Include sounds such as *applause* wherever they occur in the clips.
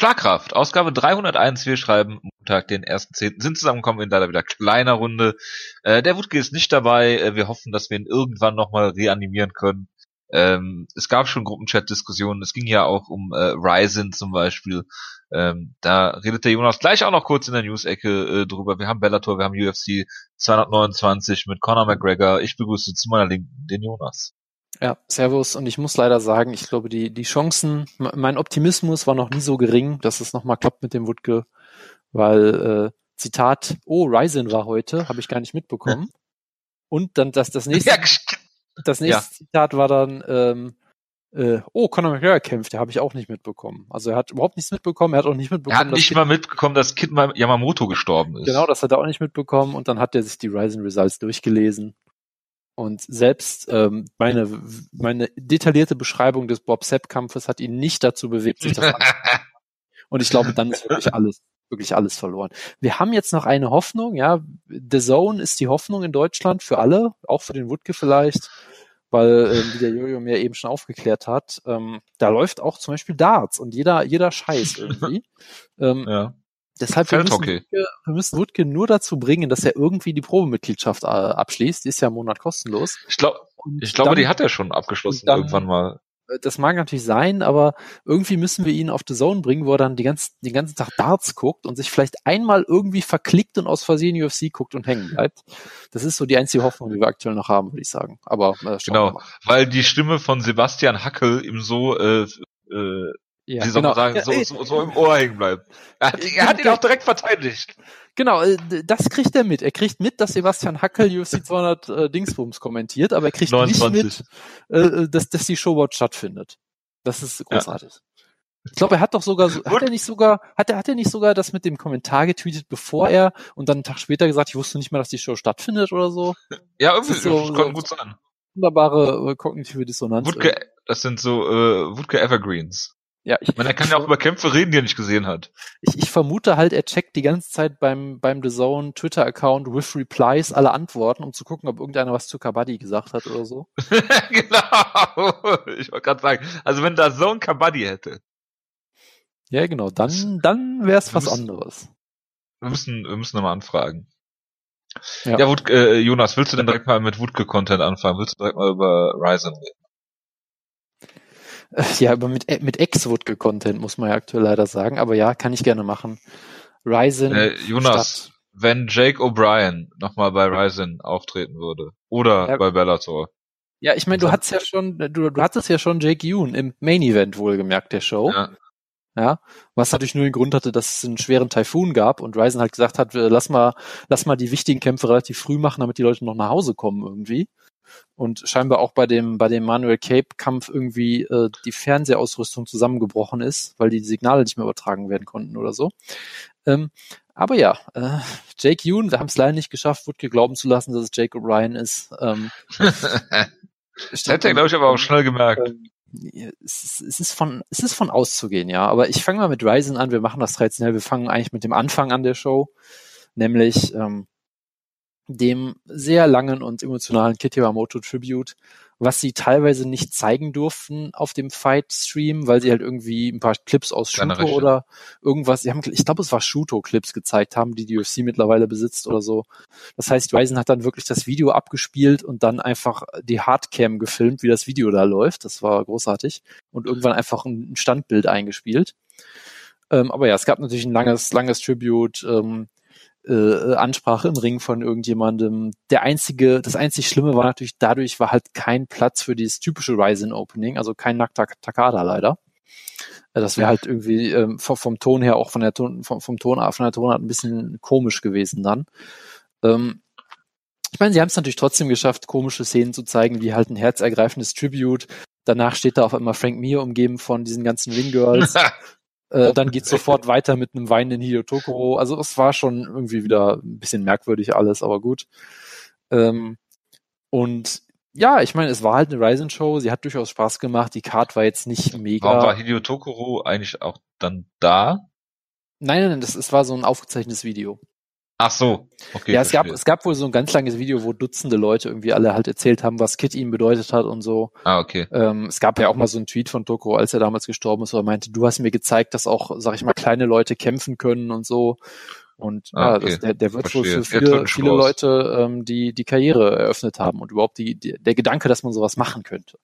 Schlagkraft, Ausgabe 301, wir schreiben Montag, den 1.10. sind zusammengekommen in leider wieder kleiner Runde. Äh, der Wutke ist nicht dabei, äh, wir hoffen, dass wir ihn irgendwann nochmal reanimieren können. Ähm, es gab schon Gruppenchat-Diskussionen, es ging ja auch um äh, Ryzen zum Beispiel. Ähm, da redet der Jonas gleich auch noch kurz in der News-Ecke äh, drüber. Wir haben Bellator, wir haben UFC 229 mit Conor McGregor. Ich begrüße zu meiner Linken den Jonas. Ja, Servus. Und ich muss leider sagen, ich glaube, die, die Chancen, mein Optimismus war noch nie so gering, dass es nochmal klappt mit dem Wutke, weil, äh, Zitat, oh, Ryzen war heute, habe ich gar nicht mitbekommen. Und dann das, das nächste, das nächste ja. Zitat war dann, ähm, äh, oh, Conor McGregor kämpft, der habe ich auch nicht mitbekommen. Also er hat überhaupt nichts mitbekommen, er hat auch nicht mitbekommen. Er hat nicht mal mitbekommen, dass Kid Yamamoto gestorben ist. Genau, das hat er auch nicht mitbekommen und dann hat er sich die Ryzen Results durchgelesen und selbst ähm, meine, meine detaillierte Beschreibung des Bob Sepp-Kampfes hat ihn nicht dazu bewegt, sich das anzuschauen. *laughs* Und ich glaube, dann ist wirklich alles, wirklich alles verloren. Wir haben jetzt noch eine Hoffnung, ja. The Zone ist die Hoffnung in Deutschland für alle, auch für den Wutke vielleicht, weil, ähm, wie der Jojo mir eben schon aufgeklärt hat, ähm, da läuft auch zum Beispiel Darts und jeder, jeder Scheiß *laughs* irgendwie. ähm, ja. Deshalb wir müssen, Wutke, wir müssen Wutke nur dazu bringen, dass er irgendwie die Probemitgliedschaft äh, abschließt. Die ist ja im Monat kostenlos. Ich, glaub, ich glaube, die hat er schon abgeschlossen dann, irgendwann mal. Äh, das mag natürlich sein, aber irgendwie müssen wir ihn auf The Zone bringen, wo er dann die ganzen, den ganzen Tag Darts guckt und sich vielleicht einmal irgendwie verklickt und aus Versehen UFC guckt und hängen bleibt. Das ist so die einzige Hoffnung, die wir aktuell noch haben, würde ich sagen. Aber äh, genau, weil die Stimme von Sebastian Hackel ihm so äh, äh, ja, Sie genau. sagen, so, so, so im Ohr hängen bleiben. Er hat, er hat ihn auch direkt verteidigt. Genau, äh, das kriegt er mit. Er kriegt mit, dass Sebastian Hackel UFC 200 äh, Dingsbums kommentiert, aber er kriegt 29. nicht mit, äh, dass, dass die Showboard stattfindet. Das ist großartig. Ja. Ich glaube, er hat doch sogar, hat er nicht sogar, hat er, hat er nicht sogar das mit dem Kommentar getweetet, bevor er und dann einen Tag später gesagt, ich wusste nicht mal, dass die Show stattfindet oder so? Ja, irgendwie, das, so, das so gut sein. Wunderbare äh, kognitive Dissonanz. Wutke, das sind so äh, Wutke Evergreens. Ja, ich, meine, er kann ja auch über Kämpfe reden, die er nicht gesehen hat. Ich, ich vermute halt, er checkt die ganze Zeit beim, beim The Zone Twitter-Account with Replies alle Antworten, um zu gucken, ob irgendeiner was zu Kabaddi gesagt hat oder so. *laughs* genau. Ich wollte gerade sagen, also wenn The Zone Kabaddi hätte. Ja, genau, dann, dann wäre es was müssen, anderes. Wir müssen, wir müssen nochmal anfragen. Ja, ja Wut, äh, Jonas, willst du denn direkt mal mit Wutke-Content anfangen? Willst du direkt mal über Ryzen reden? *laughs* Ja, aber mit, mit Ex-Wutke-Content muss man ja aktuell leider sagen. Aber ja, kann ich gerne machen. Ryzen. Äh, Jonas, statt. wenn Jake O'Brien nochmal bei Ryzen auftreten würde. Oder ja, bei Bellator. Ja, ich meine, du hattest ja schon, du, du hattest ja schon Jake Yoon im Main Event wohlgemerkt der Show. Ja. Ja, was natürlich nur den Grund hatte, dass es einen schweren Taifun gab und Ryzen halt gesagt hat, lass mal, lass mal die wichtigen Kämpfe relativ früh machen, damit die Leute noch nach Hause kommen irgendwie und scheinbar auch bei dem bei dem Manuel Cape Kampf irgendwie äh, die Fernsehausrüstung zusammengebrochen ist, weil die Signale nicht mehr übertragen werden konnten oder so. Ähm, aber ja, äh, Jake Yoon, wir haben es leider nicht geschafft, Woodke glauben zu lassen, dass es Jake O'Brien ist. Ähm, *laughs* das hätte er, glaube ich, aber auch schnell gemerkt. Ähm, es, ist, von es ist von auszugehen, ja. Aber ich fange mal mit Ryzen an. Wir machen das traditionell. Wir fangen eigentlich mit dem Anfang an der Show, nämlich ähm, dem sehr langen und emotionalen Kit Yamamoto Tribute, was sie teilweise nicht zeigen durften auf dem Fight-Stream, weil sie halt irgendwie ein paar Clips aus Shuto oder irgendwas, sie haben, ich glaube, es war Shuto-Clips gezeigt haben, die die UFC mittlerweile besitzt oder so. Das heißt, Ryzen hat dann wirklich das Video abgespielt und dann einfach die Hardcam gefilmt, wie das Video da läuft. Das war großartig. Und irgendwann einfach ein Standbild eingespielt. Ähm, aber ja, es gab natürlich ein langes, langes Tribute. Ähm, äh, Ansprache im Ring von irgendjemandem. Der einzige, das einzig Schlimme war natürlich, dadurch war halt kein Platz für dieses typische Ryzen Opening, also kein nackter Takada leider. Äh, das wäre halt irgendwie ähm, vom, vom, Ton her auch von der Ton, vom, vom Ton von der Tonart ein bisschen komisch gewesen dann. Ähm, ich meine, sie haben es natürlich trotzdem geschafft, komische Szenen zu zeigen, wie halt ein herzergreifendes Tribute. Danach steht da auf einmal Frank Mir umgeben von diesen ganzen Ring-Girls. *laughs* Äh, dann geht's sofort weiter mit einem weinenden Hideo Tokoro. Also es war schon irgendwie wieder ein bisschen merkwürdig alles, aber gut. Ähm, und ja, ich meine, es war halt eine Ryzen-Show, sie hat durchaus Spaß gemacht, die Card war jetzt nicht mega. Warum war Hideo Tokoro eigentlich auch dann da? Nein, nein, das, das war so ein aufgezeichnetes Video. Ach so, okay. ja, es gab, es gab wohl so ein ganz langes Video, wo Dutzende Leute irgendwie alle halt erzählt haben, was Kid ihnen bedeutet hat und so. Ah, okay. Ähm, es gab ja auch mal so einen Tweet von Toko, als er damals gestorben ist, wo er meinte, du hast mir gezeigt, dass auch, sag ich mal, kleine Leute kämpfen können und so. Und Ah, ja, okay. das, der, der wird wohl für viele, viele. Leute ähm, die, die Karriere eröffnet haben und überhaupt die, die, der Gedanke, dass man sowas machen könnte.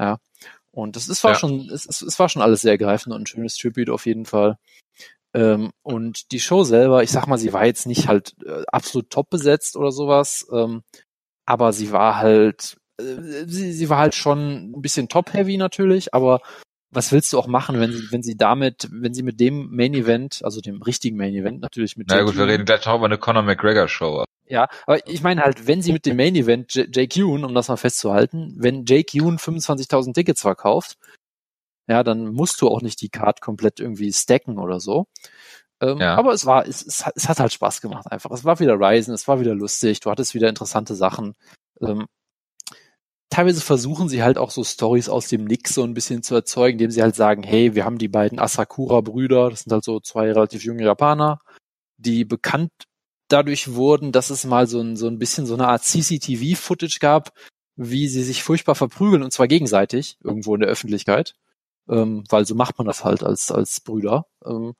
Ja. Und das ist, war Ja. schon, es, es, es war schon alles sehr ergreifend und ein schönes Tribute auf jeden Fall. Ähm, und die Show selber, ich sag mal, sie war jetzt nicht halt äh, absolut top besetzt oder sowas, ähm, aber sie war halt, äh, sie, sie war halt schon ein bisschen top-heavy natürlich, aber was willst du auch machen, wenn sie, wenn sie damit, wenn sie mit dem Main Event, also dem richtigen Main Event natürlich mit Na gut, wir reden gleich noch über eine Conor McGregor Show. ja, aber ich meine halt, wenn sie mit dem Main Event Jake Yoon, um das mal festzuhalten, wenn Jake Yoon 25.000 Tickets verkauft, ja, dann musst du auch nicht die Card komplett irgendwie stacken oder so. Ähm, Ja. Aber es war, es, es, hat- es hat halt Spaß gemacht einfach. Es war wieder Ryzen, es war wieder lustig, du hattest wieder interessante Sachen. Ähm, teilweise versuchen sie halt auch so Stories aus dem Nix so ein bisschen zu erzeugen, indem sie halt sagen, hey, wir haben die beiden Asakura-Brüder, das sind halt so zwei relativ junge Japaner, die bekannt dadurch wurden, dass es mal so ein, so ein bisschen so eine Art CCTV-Footage gab, wie sie sich furchtbar verprügeln und zwar gegenseitig irgendwo in der Öffentlichkeit, ähm, weil so macht man das halt als als Brüder. Ähm,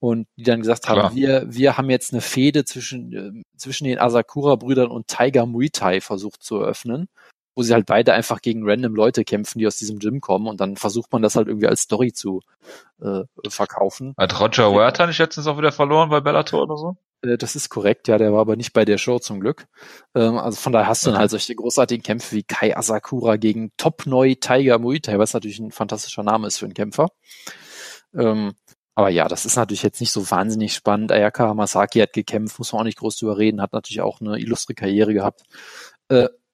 und die dann gesagt Klar. haben, wir wir haben jetzt eine Fehde zwischen ähm, zwischen den Asakura-Brüdern und Tiger Muay Thai versucht zu eröffnen, wo sie halt beide einfach gegen random Leute kämpfen, die aus diesem Gym kommen und dann versucht man das halt irgendwie als Story zu äh, verkaufen. Hat Roger Huerta nicht letztens auch wieder verloren bei Bellator oder so? Äh, Das ist korrekt, ja, der war aber nicht bei der Show zum Glück. Ähm, also von daher hast du dann halt solche großartigen Kämpfe wie Kai Asakura gegen Top Neu Tiger Muay Thai, was natürlich ein fantastischer Name ist für einen Kämpfer. Ähm, aber ja, das ist natürlich jetzt nicht so wahnsinnig spannend. Ayaka Hamasaki hat gekämpft, muss man auch nicht groß drüber reden, hat natürlich auch eine illustre Karriere gehabt.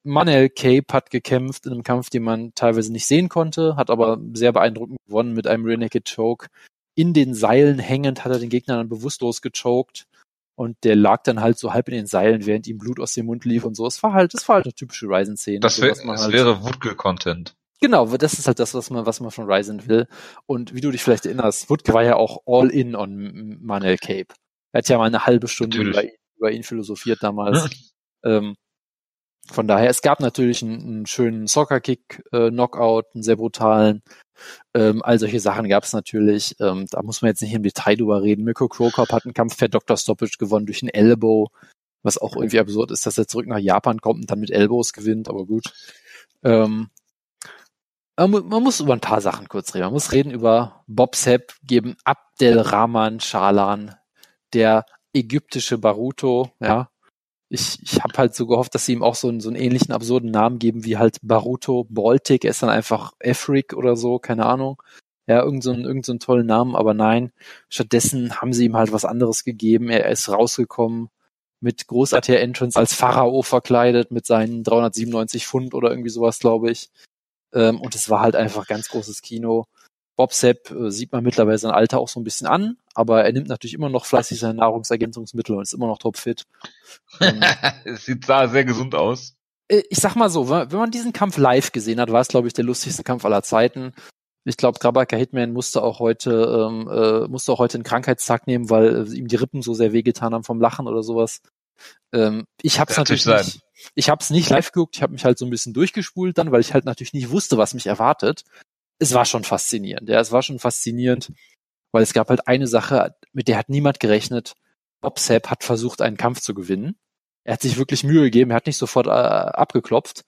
Manel Cape hat gekämpft in einem Kampf, den man teilweise nicht sehen konnte, hat aber sehr beeindruckend gewonnen mit einem Rear Naked Choke. In den Seilen hängend hat er den Gegner dann bewusstlos gechoked und der lag dann halt so halb in den Seilen, während ihm Blut aus dem Mund lief und so. Es war halt, das war halt eine typische Ryzen-Szene. Das, wär, das halt- wäre Woodke-Content. Genau, das ist halt das, was man, was man von Ryzen will. Und wie du dich vielleicht erinnerst, Woodke war ja auch all in on M- Manuel Cape. Er hat ja mal eine halbe Stunde über ihn, über ihn philosophiert damals. *laughs* ähm, von daher, es gab natürlich einen, einen schönen Soccer-Kick-Knockout, einen sehr brutalen. Ähm, all solche Sachen gab es natürlich. Ähm, da muss man jetzt nicht im Detail drüber reden. Mirko Krokop hat einen Kampf per Dr. Stoppage gewonnen durch einen Elbow, was auch irgendwie absurd ist, dass er zurück nach Japan kommt und dann mit Elbows gewinnt, aber gut. Ähm, man mu- man muss über ein paar Sachen kurz reden. Man muss reden über Bob Sepp geben Abdelrahman Shalan, der ägyptische Baruto, ja. Ich, ich habe halt so gehofft, dass sie ihm auch so einen, so einen ähnlichen absurden Namen geben wie halt Baruto Baltic. Er ist dann einfach Efrik oder so, keine Ahnung. Ja, irgend so, irgend so tollen Namen, aber nein. Stattdessen haben sie ihm halt was anderes gegeben. Er ist rausgekommen mit großartiger Entrance als Pharao verkleidet mit seinen 397 Pfund oder irgendwie sowas, glaube ich. Ähm, und es war halt einfach ganz großes Kino. Bob Sepp äh, sieht man mittlerweile sein Alter auch so ein bisschen an, aber er nimmt natürlich immer noch fleißig seine Nahrungsergänzungsmittel und ist immer noch topfit. Ähm, *laughs* es sieht sah sehr gesund aus. äh, ich sag mal so, wenn man diesen Kampf live gesehen hat, war es, glaube ich, der lustigste Kampf aller Zeiten. Ich glaube, Grabaka Hitman musste auch heute ähm, äh, musste auch heute einen Krankheitstag nehmen, weil äh, ihm die Rippen so sehr wehgetan haben vom Lachen oder sowas. Ähm, ich habe es natürlich natürlich nicht, ich habe es nicht live geguckt. Ich habe mich halt so ein bisschen durchgespult dann, weil ich halt natürlich nicht wusste, was mich erwartet. Es war schon faszinierend. Ja, es war schon faszinierend, weil es gab halt eine Sache, mit der hat niemand gerechnet. Bob Sapp hat versucht, einen Kampf zu gewinnen. Er hat sich wirklich Mühe gegeben. Er hat nicht sofort äh, abgeklopft.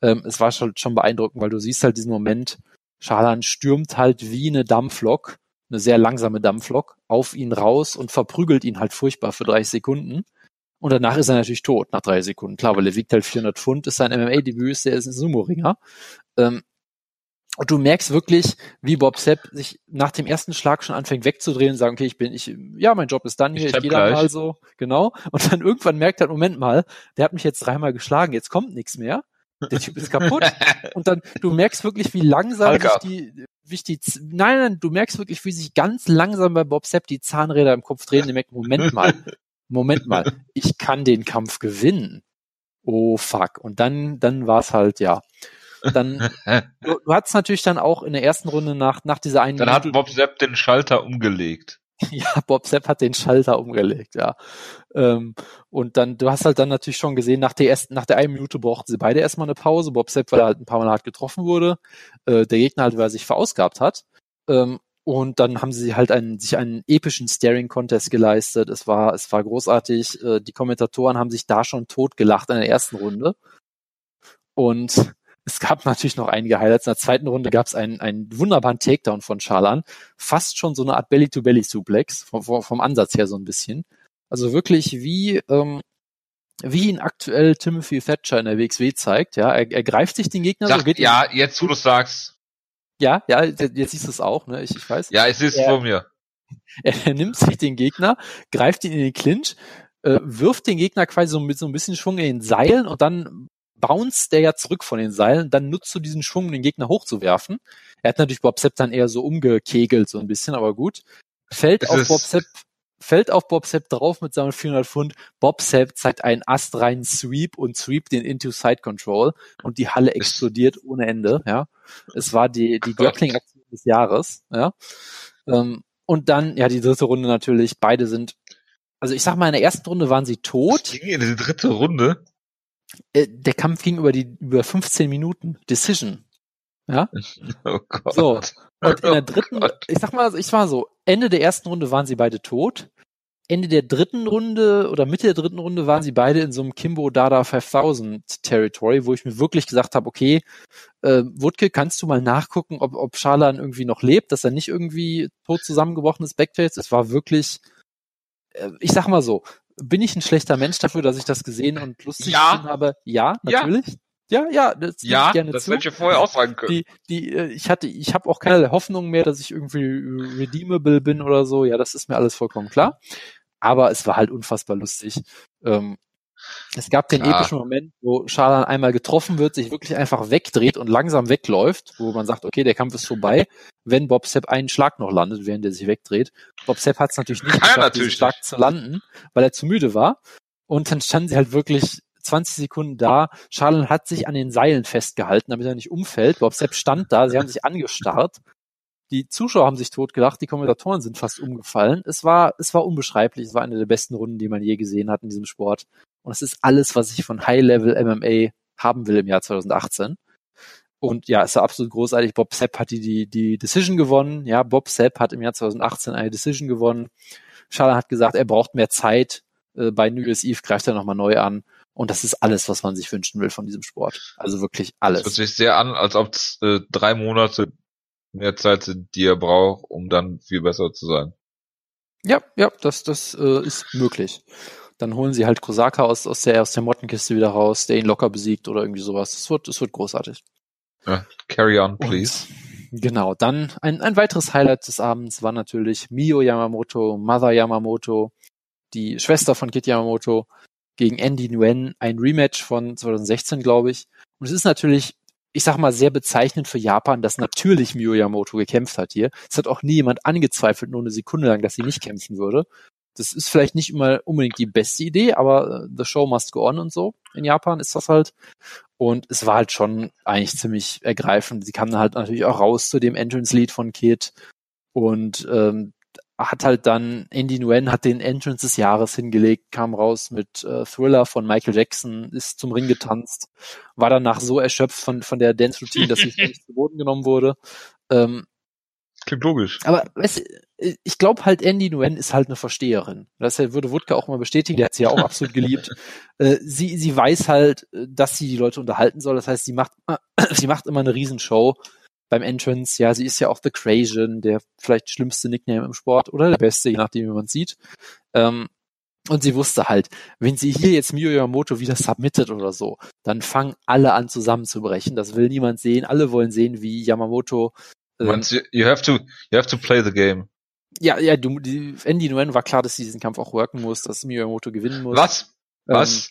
Ähm, es war schon, schon beeindruckend, weil du siehst halt diesen Moment. Schalan stürmt halt wie eine Dampflok, eine sehr langsame Dampflok, auf ihn raus und verprügelt ihn halt furchtbar für 30 Sekunden. Und danach ist er natürlich tot nach drei Sekunden. Klar, weil er wiegt halt 400 Pfund, ist sein MMA-Debüt, ist er ist ein Sumo-Ringer. Ähm, und du merkst wirklich, wie Bob Sepp sich nach dem ersten Schlag schon anfängt wegzudrehen und sagen, okay, ich bin, ich, ja, mein Job ist dann hier, Ich ich, gehe gleich. mal so, genau. Und dann irgendwann merkt er, Moment mal, der hat mich jetzt dreimal geschlagen, jetzt kommt nichts mehr. Der Typ ist kaputt. *laughs* Und dann, du merkst wirklich, wie langsam sich die, wie sich die, nein, nein, du merkst wirklich, wie sich ganz langsam bei Bob Sepp die Zahnräder im Kopf drehen. Der merkt, Moment mal, Moment mal, ich kann den Kampf gewinnen. Oh fuck. Und dann, dann war's halt, ja. Dann, du, du hattest natürlich dann auch in der ersten Runde nach, nach dieser einen Dann hat Bob Sepp den Schalter umgelegt. *laughs* Ja, Bob Sepp hat den Schalter umgelegt, ja. Ähm, und dann, du hast halt dann natürlich schon gesehen, nach der ersten, nach der einen Minute brauchten sie beide erstmal eine Pause. Bob Sepp, weil er halt ein paar Mal hart getroffen wurde, äh, der Gegner halt, weil er sich verausgabt hat. Ähm, und dann haben sie halt einen, sich einen epischen Staring-Contest geleistet. Es war, es war großartig. Äh, die Kommentatoren haben sich da schon totgelacht in der ersten Runde. Und es gab natürlich noch einige Highlights. In der zweiten Runde gab es einen, einen wunderbaren Takedown von Charlan. Fast schon so eine Art Belly-to-Belly-Suplex, vom, vom Ansatz her so ein bisschen. Also wirklich wie, ähm, wie ihn aktuell Timothy Thatcher in der WXW zeigt. Ja, er, er greift sich den Gegner Sag, so, geht ja, jetzt wo du sagst. ja, ja, jetzt siehst du es auch, ne? Ich, ich weiß. Ja, es Ja. vor mir. Er, *laughs* er nimmt sich den Gegner, greift ihn in den Clinch, äh, wirft den Gegner quasi so mit so ein bisschen Schwung in den Seilen und dann bounced der ja zurück von den Seilen. Dann nutzt du diesen Schwung, um den Gegner hochzuwerfen. Er hat natürlich Bob Sepp dann eher so umgekegelt, so ein bisschen, aber gut. Fällt Es auf Bob Sepp, fällt auf Bob Sepp drauf mit seinen 400 Pfund. Bob Sepp zeigt einen astreinen Sweep und sweep den into Side Control und die Halle explodiert ohne Ende, ja. Es war die, die Grappling-Aktion des Jahres, ja. Ähm, und dann, ja, die dritte Runde natürlich, beide sind, also ich sag mal, in der ersten Runde waren sie Das tot. ging in die dritte Runde. Äh, der Kampf ging über die, über 15 Minuten. Decision. Ja. *laughs* Oh Gott. So. Und in der *laughs* Oh dritten, Gott. ich sag mal, ich war so, Ende der ersten Runde waren sie beide tot. Ende der dritten Runde oder Mitte der dritten Runde waren sie beide in so einem Kimbo Dada 5000 Territory, wo ich mir wirklich gesagt habe, okay, äh, Wutke, kannst du mal nachgucken, ob, ob Scharlan irgendwie noch lebt, dass er nicht irgendwie tot zusammengebrochen ist, Backface. Es war wirklich, äh, ich sag mal so, bin ich ein schlechter Mensch dafür, dass ich das gesehen und lustig Ja. gefunden habe? Ja, Ja. natürlich. Ja, ja, das gebe Ja, ich gerne das zu hätte ich ja vorher auch sagen können. die, die, äh, ich hatte, ich habe auch keinerlei Hoffnung mehr, dass ich irgendwie redeemable bin oder so. Ja, das ist mir alles vollkommen klar. Aber es war halt unfassbar lustig. Ähm, es gab den Klar. epischen Moment, wo Charlan einmal getroffen wird, sich wirklich einfach wegdreht und langsam wegläuft, wo man sagt, okay, der Kampf ist vorbei, *laughs* wenn Bob Sepp einen Schlag noch landet, während er sich wegdreht. Bob Sepp hat es natürlich nicht *laughs* geschafft, natürlich diesen Schlag zu landen, weil er zu müde war. Und dann standen sie halt wirklich 20 Sekunden da. Charlan hat sich an den Seilen festgehalten, damit er nicht umfällt. Bob Sepp stand da, sie haben sich *laughs* angestarrt. Die Zuschauer haben sich totgelacht, die Kommentatoren sind fast umgefallen. Es war, es war unbeschreiblich. Es war eine der besten Runden, die man je gesehen hat in diesem Sport. Und es ist alles, was ich von High-Level MMA haben will im Jahr 2018. Und ja, es war absolut großartig. Bob Sepp hat die, die, die Decision gewonnen. Ja, Bob Sepp hat im Jahr 2018 eine Decision gewonnen. Charlan hat gesagt, er braucht mehr Zeit. Äh, bei New Year's Eve greift er nochmal neu an. Und das ist alles, was man sich wünschen will von diesem Sport. Also wirklich Das hört alles. sich sehr an, als ob es äh, drei Monate mehr Zeit sind, die er braucht, um dann viel besser zu sein. Ja, ja, das, das äh, ist möglich. Dann holen sie halt Kosaka aus, aus der, aus der Mottenkiste wieder raus, der ihn locker besiegt oder irgendwie sowas. Das wird, das wird großartig. Ja, carry on, please. Und genau, dann ein, ein weiteres Highlight des Abends war natürlich Mio Yamamoto, Mother Yamamoto, die Schwester von Kit Yamamoto gegen Andy Nguyen, ein Rematch von 2016, glaube ich. Und es ist natürlich, ich sag mal, sehr bezeichnend für Japan, dass natürlich Mio Yamamoto gekämpft hat hier. Es hat auch nie jemand angezweifelt, nur eine Sekunde lang, dass sie nicht kämpfen würde. Das ist vielleicht nicht immer unbedingt die beste Idee, aber äh, the show must go on und so. In Japan ist das halt. Und es war halt schon eigentlich ziemlich ergreifend. Sie kam dann halt natürlich auch raus zu dem Entrance-Lied von Kid und ähm, hat halt dann, Andy Nguyen hat den Entrance des Jahres hingelegt, kam raus mit äh, Thriller von Michael Jackson, ist zum Ring getanzt, war danach so erschöpft von, von der Dance-Routine, dass sie *laughs* nicht zu Boden genommen wurde. Ähm, Klingt logisch. aber weißt, ich glaube halt, Andy Nguyen ist halt eine Versteherin. Das würde Wutke auch mal bestätigen, der hat sie ja auch absolut geliebt. *laughs* Äh, sie, sie weiß halt, äh, dass sie die Leute unterhalten soll. Das heißt, sie macht, *clears throat* sie macht immer eine Riesenshow beim Entrance. Ja, sie ist ja auch The Crazian, der vielleicht schlimmste Nickname im Sport oder der beste, je nachdem, wie man sieht. Ähm, und sie wusste halt, wenn sie hier jetzt Miyo Yamamoto wieder submittet oder so, dann fangen alle an zusammenzubrechen. Das will niemand sehen. Alle wollen sehen, wie Yamamoto ähm, du, you have to, you have to play the game. ja, ja, du, die, Andy Nguyen war klar, dass sie diesen Kampf auch worken muss, dass Miyamoto gewinnen muss. Was? Ähm, Was?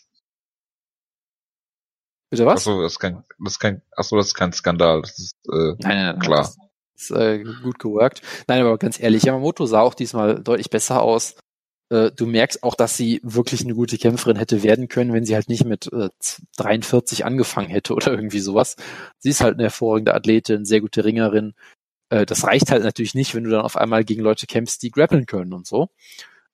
Bitte was? Achso, das ist kein, das ist kein, achso, das ist kein Skandal. Das ist, äh, Nein, nein, nein. Klar. Das ist äh, gut geworkt. Nein, aber ganz ehrlich, Yamamoto sah auch diesmal deutlich besser aus. Äh, du merkst auch, dass sie wirklich eine gute Kämpferin hätte werden können, wenn sie halt nicht mit äh, 43 angefangen hätte *laughs* oder irgendwie sowas. Sie ist halt eine hervorragende Athletin, sehr gute Ringerin. Äh, das reicht halt natürlich nicht, wenn du dann auf einmal gegen Leute kämpfst, die grappeln können und so.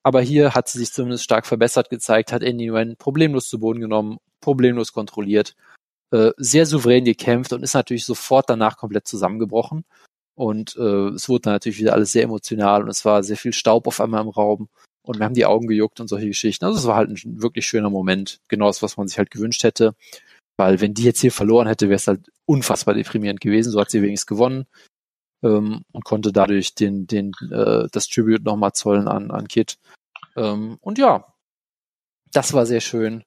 Aber hier hat sie sich zumindest stark verbessert gezeigt, hat Andy Nguyen problemlos zu Boden genommen, problemlos kontrolliert, äh, sehr souverän gekämpft und ist natürlich sofort danach komplett zusammengebrochen. Und äh, es wurde dann natürlich wieder alles sehr emotional und es war sehr viel Staub auf einmal im Raum und wir haben die Augen gejuckt und solche Geschichten. Also es war halt ein wirklich schöner Moment, genau das, was man sich halt gewünscht hätte. Weil wenn die jetzt hier verloren hätte, wäre es halt unfassbar deprimierend gewesen. So hat sie wenigstens gewonnen ähm, und konnte dadurch den, den, äh, das Tribute nochmal zollen an, an Kit. Ähm, und ja, das war sehr schön.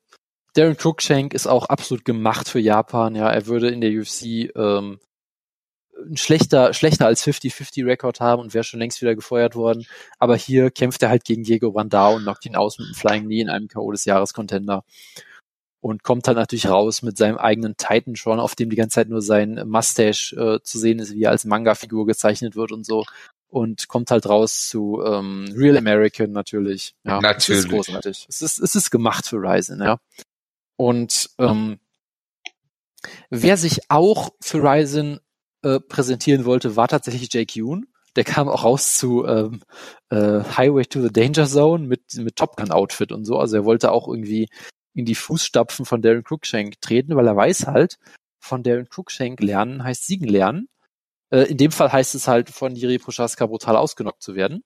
Darren Cruikshank ist auch absolut gemacht für Japan. Ja, er würde in der UFC ähm, ein schlechter, schlechter als 50-50-Rekord haben und wäre schon längst wieder gefeuert worden. Aber hier kämpft er halt gegen Diego Brandao und knockt ihn aus mit einem Flying Knee in einem K.O. des Jahres Contender. Und kommt dann natürlich raus mit seinem eigenen Titan schon, auf dem die ganze Zeit nur sein Mustache äh, zu sehen ist, wie er als Manga-Figur gezeichnet wird und so. Und kommt halt raus zu ähm, Real American natürlich. Ja, natürlich. Es ist großartig. Es ist, es ist gemacht für Ryzen, ja. Und ähm, wer sich auch für Ryzen äh, präsentieren wollte, war tatsächlich Jake Yoon. Der kam auch raus zu ähm, äh, Highway to the Danger Zone mit, mit Top Gun Outfit und so. Also er wollte auch irgendwie in die Fußstapfen von Darren Cruikshank treten, weil er weiß halt, von Darren Cruikshank lernen heißt siegen lernen. Äh, in dem Fall heißt es halt, von Jiri Prochaska brutal ausgenockt zu werden,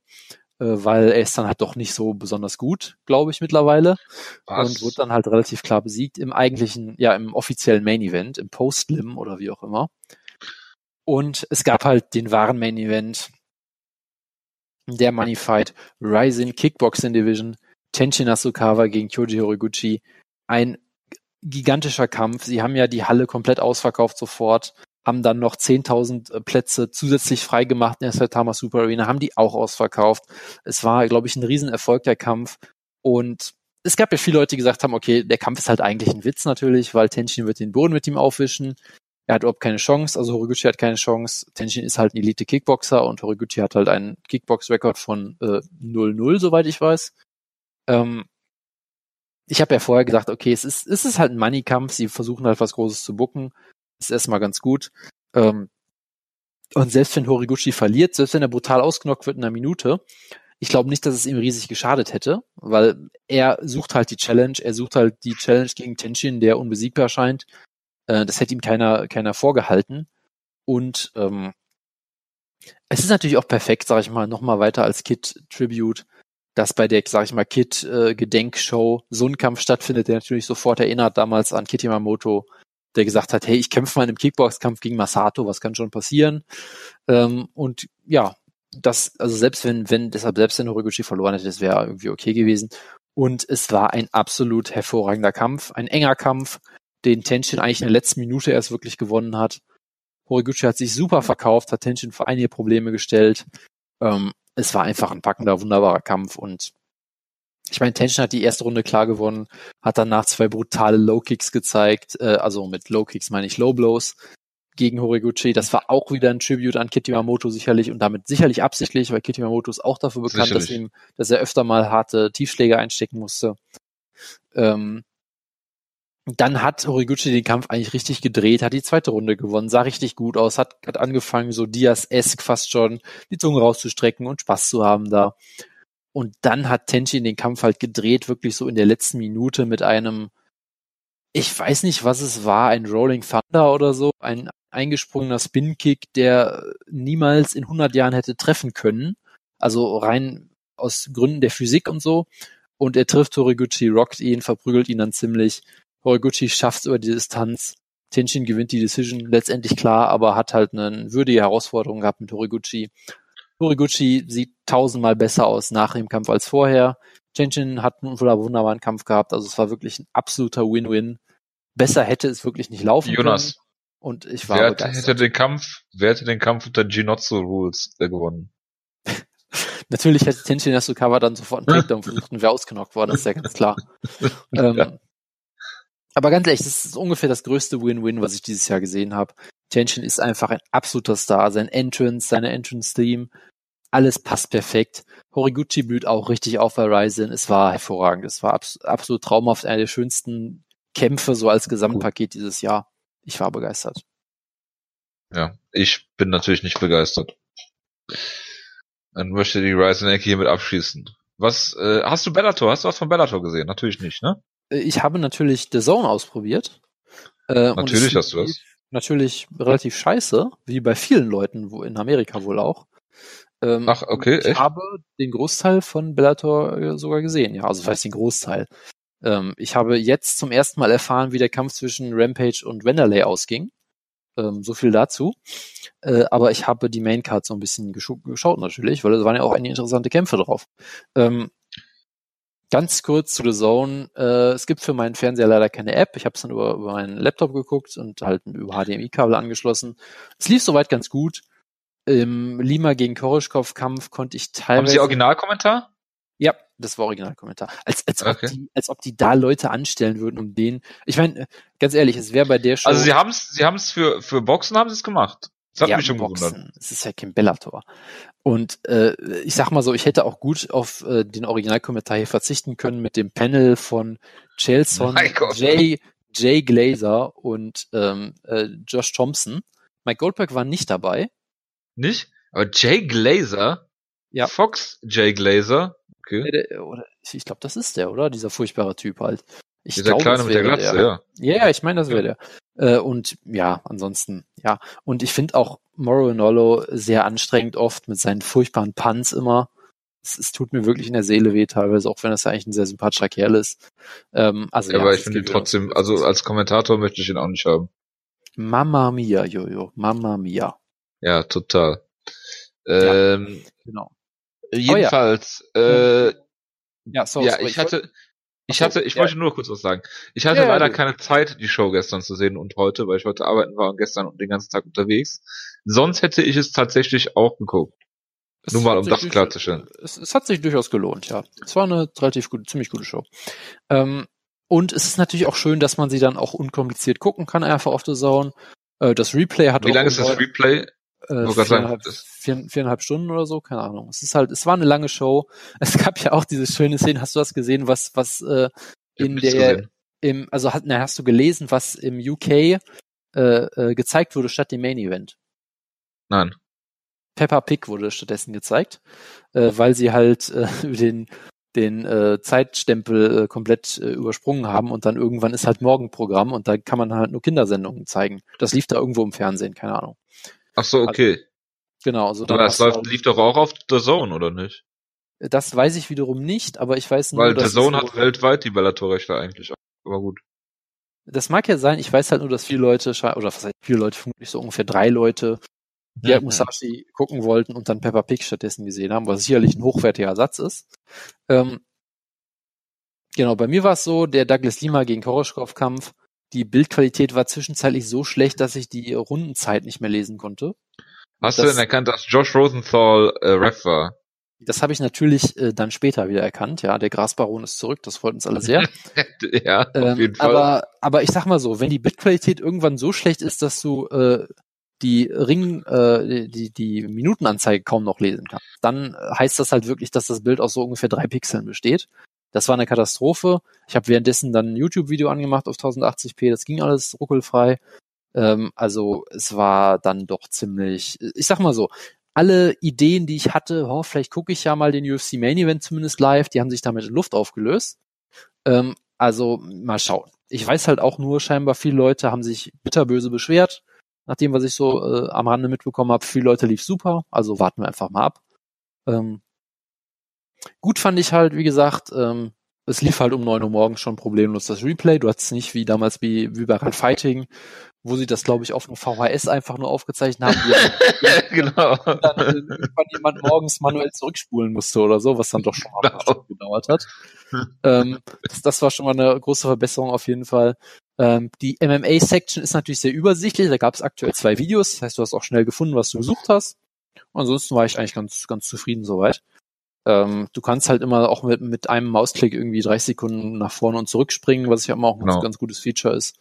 weil er ist dann halt doch nicht so besonders gut, glaube ich, mittlerweile. Was? Und wird dann halt relativ klar besiegt im eigentlichen, ja, im offiziellen Main Event, im Post-Lim oder wie auch immer. Und es gab halt den wahren Main Event, der Money Fight, Rising Kickboxing Division, Tenshin Asukawa gegen Kyoji Horiguchi. Ein gigantischer Kampf. Sie haben ja die Halle komplett ausverkauft sofort, haben dann noch 10.000 äh, Plätze zusätzlich freigemacht in der Saitama Super Arena, haben die auch ausverkauft. Es war, glaube ich, ein Riesenerfolg, der Kampf. Und es gab ja viele Leute, die gesagt haben, okay, der Kampf ist halt eigentlich ein Witz natürlich, weil Tenshin wird den Boden mit ihm aufwischen. Er hat überhaupt keine Chance, also Horiguchi hat keine Chance. Tenshin ist halt ein Elite-Kickboxer und Horiguchi hat halt einen Kickbox-Rekord von äh, 0-0, soweit ich weiß. Ähm, ich habe ja vorher gesagt, okay, es ist, es ist halt ein Money-Kampf, sie versuchen halt was Großes zu bucken. Ist erstmal ganz gut. Ähm, und selbst wenn Horiguchi verliert, selbst wenn er brutal ausgenockt wird in einer Minute, ich glaube nicht, dass es ihm riesig geschadet hätte, weil er sucht halt die Challenge, er sucht halt die Challenge gegen Tenshin, der unbesiegbar scheint. Äh, das hätte ihm keiner, keiner vorgehalten. Und ähm, es ist natürlich auch perfekt, sage ich mal, nochmal weiter als Kid Tribute, dass bei der, sag ich mal, Kid äh, so ein Kampf stattfindet, der natürlich sofort erinnert damals an Kit Yamamoto, der gesagt hat, hey, ich kämpfe mal in einem Kickbox-Kampf gegen Masato, was kann schon passieren? Ähm, und ja, das, also selbst wenn, wenn, deshalb selbst wenn Horiguchi verloren hätte, das wäre irgendwie okay gewesen. Und es war ein absolut hervorragender Kampf, ein enger Kampf, den Tenshin eigentlich in der letzten Minute erst wirklich gewonnen hat. Horiguchi hat sich super verkauft, hat Tenshin vor einige Probleme gestellt. Ähm, es war einfach ein packender, wunderbarer Kampf und ich meine, Tenshin hat die erste Runde klar gewonnen, hat danach zwei brutale Low Kicks gezeigt, äh, also mit Low Kicks meine ich Low Blows gegen Horiguchi. Das war auch wieder ein Tribute an Kit Yamamoto sicherlich und damit sicherlich absichtlich, weil Kit Yamamoto ist auch dafür bekannt, dass, ihm, dass er öfter mal harte Tiefschläge einstecken musste. Ähm, dann hat Horiguchi den Kampf eigentlich richtig gedreht, hat die zweite Runde gewonnen, sah richtig gut aus, hat, hat angefangen, so Diaz-esque fast schon die Zunge rauszustrecken und Spaß zu haben da. Und dann hat Tenshin den Kampf halt gedreht, wirklich so in der letzten Minute mit einem, ich weiß nicht, was es war, ein Rolling Thunder oder so, ein eingesprungener Spin-Kick, der niemals in 100 Jahren hätte treffen können. Also rein aus Gründen der Physik und so. Und er trifft Horiguchi, rockt ihn, verprügelt ihn dann ziemlich Horiguchi schafft es über die Distanz. Tenshin gewinnt die Decision letztendlich klar, aber hat halt eine würdige Herausforderung gehabt mit Horiguchi. Horiguchi sieht tausendmal besser aus nach dem Kampf als vorher. Tenshin hat einen wunderbaren Kampf gehabt, also es war wirklich ein absoluter Win-Win. Besser hätte es wirklich nicht laufen Jonas, können. Und ich war wer hätte den Kampf, wer hätte den Kampf unter Ginotsu Rules äh, gewonnen? *laughs* Natürlich hätte Tenshin Yasukawa dann sofort einen Takedown versucht und wäre ausgenockt worden, das ist ja ganz klar. *laughs* ähm, aber ganz ehrlich, das ist ungefähr das größte Win-Win, was ich dieses Jahr gesehen habe. Tension ist einfach ein absoluter Star. Sein Entrance, seine Entrance-Theme, alles passt perfekt. Horiguchi blüht auch richtig auf bei Ryzen. Es war hervorragend. Es war abs absolut traumhaft. Einer der schönsten Kämpfe so als Gesamtpaket dieses Jahr. Ich war begeistert. Ja, ich bin natürlich nicht begeistert. Dann möchte die Ryzen Ecke hiermit abschließen. Was, äh, hast du Bellator? Hast du was von Bellator gesehen? Natürlich nicht, ne? Äh, Ich habe natürlich The Zone ausprobiert. Äh, Natürlich hast du das. Natürlich relativ scheiße, wie bei vielen Leuten, wo in Amerika wohl auch. Ähm, Ach, okay, ich echt? habe den Großteil von Bellator äh, sogar gesehen, ja, also weiß den Großteil. Ähm, ich habe jetzt zum ersten Mal erfahren, wie der Kampf zwischen Rampage und Wanderlei ausging. Ähm, so viel dazu. Äh, aber ich habe die Maincard so ein bisschen geschaut, geschaut natürlich, weil es waren ja auch einige interessante Kämpfe drauf. Ähm, ganz kurz zu The Zone. Äh, es gibt für meinen Fernseher leider keine App. Ich habe es dann über, über meinen Laptop geguckt und halt über HDMI-Kabel angeschlossen. Es lief soweit ganz gut. Im Lima gegen Koroschkov-Kampf konnte ich teilweise. Haben Sie Originalkommentar? Ja, das war Originalkommentar. Als, als, ob Okay. die, als ob die da Leute anstellen würden, um den. Ich meine, ganz ehrlich, es wäre bei der Show. Also Sie haben es, Sie haben es für für Boxen haben Sie es gemacht. Das hat ja, mich schon Boxen. gewundert. Es ist ja kein Bellator. Und äh, ich sag mal so, ich hätte auch gut auf äh, den Originalkommentar hier verzichten können mit dem Panel von Chelson. Jay, Jay Glazer und ähm, äh, Josh Thompson. Mike Goldberg war nicht dabei. Nicht? Aber Jay Glazer? Ja. Fox Jay Glazer? Äh, Okay. ich, ich glaube, das ist der, oder? Dieser furchtbare Typ halt. Ich Dieser glaube, Kleine mit der Glatze, der. ja. Ja, ja, ich meine, das wäre der. Äh, und ja, ansonsten, ja. Und ich finde auch Moro Nolo sehr anstrengend oft mit seinen furchtbaren Punts immer. Es, es tut mir wirklich in der Seele weh teilweise, auch wenn das ja eigentlich ein sehr sympathischer Kerl ist. Ähm, also Ja, ja, aber ich finde ihn trotzdem, also als Kommentator möchte ich ihn auch nicht haben. Mamma mia, Jojo, Mamma mia. Ja, total. Ja. Ähm, Genau. jedenfalls, äh, Ja, sorry. ja, sorry, ich hatte, ich hatte, ich ja. wollte nur kurz was sagen. Ich hatte Ja, ja, leider du. keine Zeit, die Show gestern zu sehen und heute, weil ich heute arbeiten war und gestern und den ganzen Tag unterwegs. Sonst hätte ich es tatsächlich auch geguckt. Es Nur mal, um das klarzustellen. Es, es hat sich durchaus gelohnt, ja. Es war eine relativ gute, ziemlich gute Show. Ähm, und es ist natürlich auch schön, dass man sie dann auch unkompliziert gucken kann, einfach auf The Zone. Äh, das Replay hat Wie lange ist das Replay? Äh, viereinhalb, vier, viereinhalb Stunden oder so, keine Ahnung. Es ist halt, es war eine lange Show. *laughs* Es gab ja auch diese schöne Szene, hast du das gesehen, was, was äh, in der, gesehen. im, also hat, na, hast du gelesen, was im UK äh, äh, gezeigt wurde statt dem Main Event? Nein. Peppa Pig wurde stattdessen gezeigt, äh, weil sie halt äh, *laughs* den den äh, Zeitstempel äh, komplett äh, übersprungen haben und dann irgendwann ist halt Morgenprogramm und da kann man halt nur Kindersendungen zeigen. Das lief da irgendwo im Fernsehen, keine Ahnung. Ach so, okay. Genau, also Aber das läuft, halt, lief doch auch auf The Zone, oder nicht? das weiß ich wiederum nicht, aber ich weiß nur, Weil dass The Zone hat weltweit die Bellator-Rechte eigentlich. Aber gut. das mag ja sein, ich weiß halt nur, dass viele Leute, oder was heißt viele Leute, vermutlich so ungefähr drei Leute, die halt Mhm. Musashi gucken wollten und dann Peppa Pig stattdessen gesehen haben, was sicherlich ein hochwertiger Ersatz ist. Ähm, genau, bei mir war es so, der Douglas Lima gegen Koroschkov-Kampf, die Bildqualität war zwischenzeitlich so schlecht, dass ich die Rundenzeit nicht mehr lesen konnte. Hast du Das- denn erkannt, dass Josh Rosenthal äh, Ref war? Das habe ich natürlich äh, dann später wieder erkannt. Ja, der Grasbaron ist zurück, das freut uns alle sehr. *laughs* ja, auf Ähm, jeden Fall. aber, aber ich sag mal so, wenn die Bildqualität irgendwann so schlecht ist, dass du äh, die Ring, äh, die, die Minutenanzeige kaum noch lesen kannst, dann heißt das halt wirklich, dass das Bild aus so ungefähr drei Pixeln besteht. Das war eine Katastrophe. Ich habe währenddessen dann ein YouTube-Video angemacht auf 1080p, das ging alles ruckelfrei. Ähm, also es war dann doch ziemlich, ich sag mal so, alle Ideen, die ich hatte, oh, vielleicht gucke ich ja mal den UFC Main Event zumindest live, die haben sich damit in Luft aufgelöst. Ähm, also mal schauen. Ich weiß halt auch nur, scheinbar viele Leute haben sich bitterböse beschwert, nachdem was ich so äh, am Rande mitbekommen habe. Viele Leute lief super, also warten wir einfach mal ab. Ähm, gut fand ich halt, wie gesagt, ähm, es lief halt um neun Uhr morgens schon problemlos das Replay. Du hattest nicht wie damals wie, wie bei Run Fighting, wo sie das, glaube ich, auf einem VHS einfach nur aufgezeichnet haben, wie *laughs* genau. dann irgendwann jemand morgens manuell zurückspulen musste oder so, was dann doch schon mal Genau. Gedauert hat. ähm, das, das war schon mal eine große Verbesserung auf jeden Fall. Ähm, die MMA-Section ist natürlich sehr übersichtlich. Da gab es aktuell zwei Videos. Das heißt, du hast auch schnell gefunden, was du gesucht hast. Ansonsten war ich eigentlich ganz, ganz zufrieden soweit. Ähm, du kannst halt immer auch mit, mit einem Mausklick irgendwie 30 Sekunden nach vorne und zurück springen, was ja immer auch ein Genau. ganz, gutes Feature ist.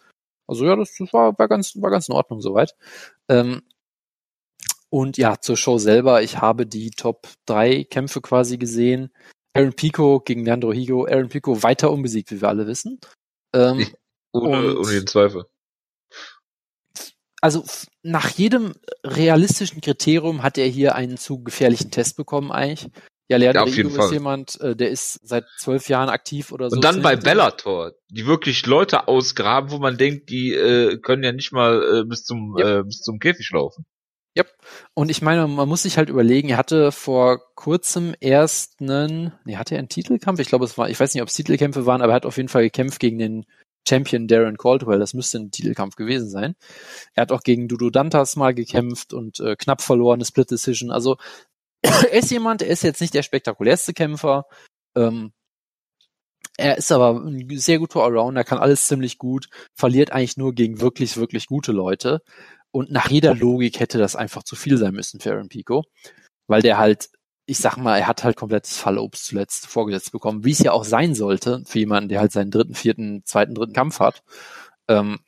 Also ja, das, das war, war ganz, war ganz in Ordnung soweit. Ähm, und ja, zur Show selber, ich habe die Top 3 Kämpfe quasi gesehen. Aaron Pico gegen Leandro Higo. Aaron Pico weiter unbesiegt, wie wir alle wissen. Ähm, Ohne, ohne jeden Zweifel. also nach jedem realistischen Kriterium hat er hier einen zu gefährlichen Test bekommen eigentlich. Ja, Leandro ja, auf jeden Fall. ist jemand, äh, der ist seit zwölf Jahren aktiv oder so. Und dann bei Bellator, die wirklich Leute ausgraben, wo man denkt, die äh, können ja nicht mal äh, bis zum yep. äh, bis zum Käfig laufen. Ja, yep. und ich meine, man muss sich halt überlegen, er hatte vor kurzem erst einen, nee, hatte er einen Titelkampf? Ich glaube, es war, ich weiß nicht, ob es Titelkämpfe waren, aber er hat auf jeden Fall gekämpft gegen den Champion Darren Caldwell, das müsste ein Titelkampf gewesen sein. Er hat auch gegen Dudu Dantas mal gekämpft und äh, knapp verloren, eine Split Decision. Also *coughs* ist jemand, er ist jetzt nicht der spektakulärste Kämpfer. Ähm, er ist aber ein sehr guter Allrounder, kann alles ziemlich gut, verliert eigentlich nur gegen wirklich, wirklich gute Leute. Und nach jeder Logik hätte das einfach zu viel sein müssen für Aaron Pico, weil der halt, ich sag mal, er hat halt komplettes Fallobst zuletzt vorgesetzt bekommen, wie es ja auch sein sollte für jemanden, der halt seinen dritten, vierten, zweiten, dritten Kampf hat. Ähm,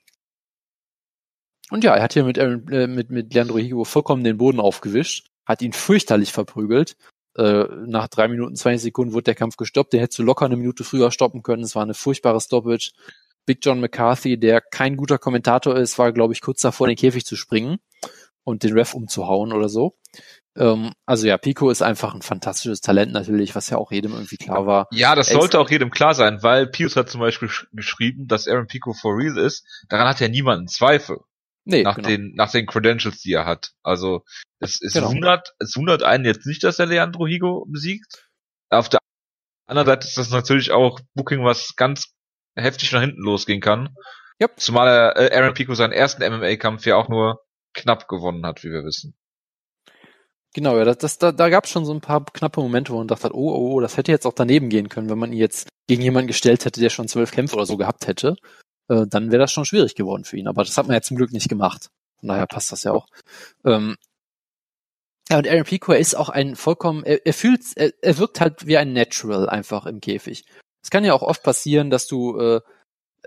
und ja, er hat hier mit, äh, mit, mit Leandro Higo vollkommen den Boden aufgewischt hat ihn fürchterlich verprügelt. Äh, nach drei Minuten, 20 Sekunden wurde der Kampf gestoppt. Den hättest du locker eine Minute früher stoppen können. Es war eine furchtbare Stoppage. Big John McCarthy, der kein guter Kommentator ist, war, glaube ich, kurz davor, in den Käfig zu springen und den Ref umzuhauen oder so. Ähm, also ja, Pico ist einfach ein fantastisches Talent natürlich, was ja auch jedem irgendwie klar war. Ja, das sollte auch jedem klar sein, weil Pius hat zum Beispiel geschrieben, dass Aaron Pico for real ist. Daran hat ja niemand Zweifel. Nee, nach genau. den nach den Credentials, die er hat. Also es, es genau. wundert es wundert einen jetzt nicht, dass er Leandro Higo besiegt. Auf der anderen Seite ist das natürlich auch Booking, was ganz heftig nach hinten losgehen kann. Yep. Zumal er, äh, Aaron Pico seinen ersten MMA-Kampf ja auch nur knapp gewonnen hat, wie wir wissen. Genau, ja, das, das, da, da gab es schon so ein paar knappe Momente, wo man dachte, oh, oh, oh, das hätte jetzt auch daneben gehen können, wenn man ihn jetzt gegen jemanden gestellt hätte, der schon zwölf Kämpfe oder so gehabt hätte äh, dann wäre das schon schwierig geworden für ihn. Aber das hat man ja zum Glück nicht gemacht. Von daher passt das ja auch. Ähm, ja, und Aaron Pico, er ist auch ein vollkommen, er, er fühlt, er, er wirkt halt wie ein Natural einfach im Käfig. Es kann ja auch oft passieren, dass du, äh,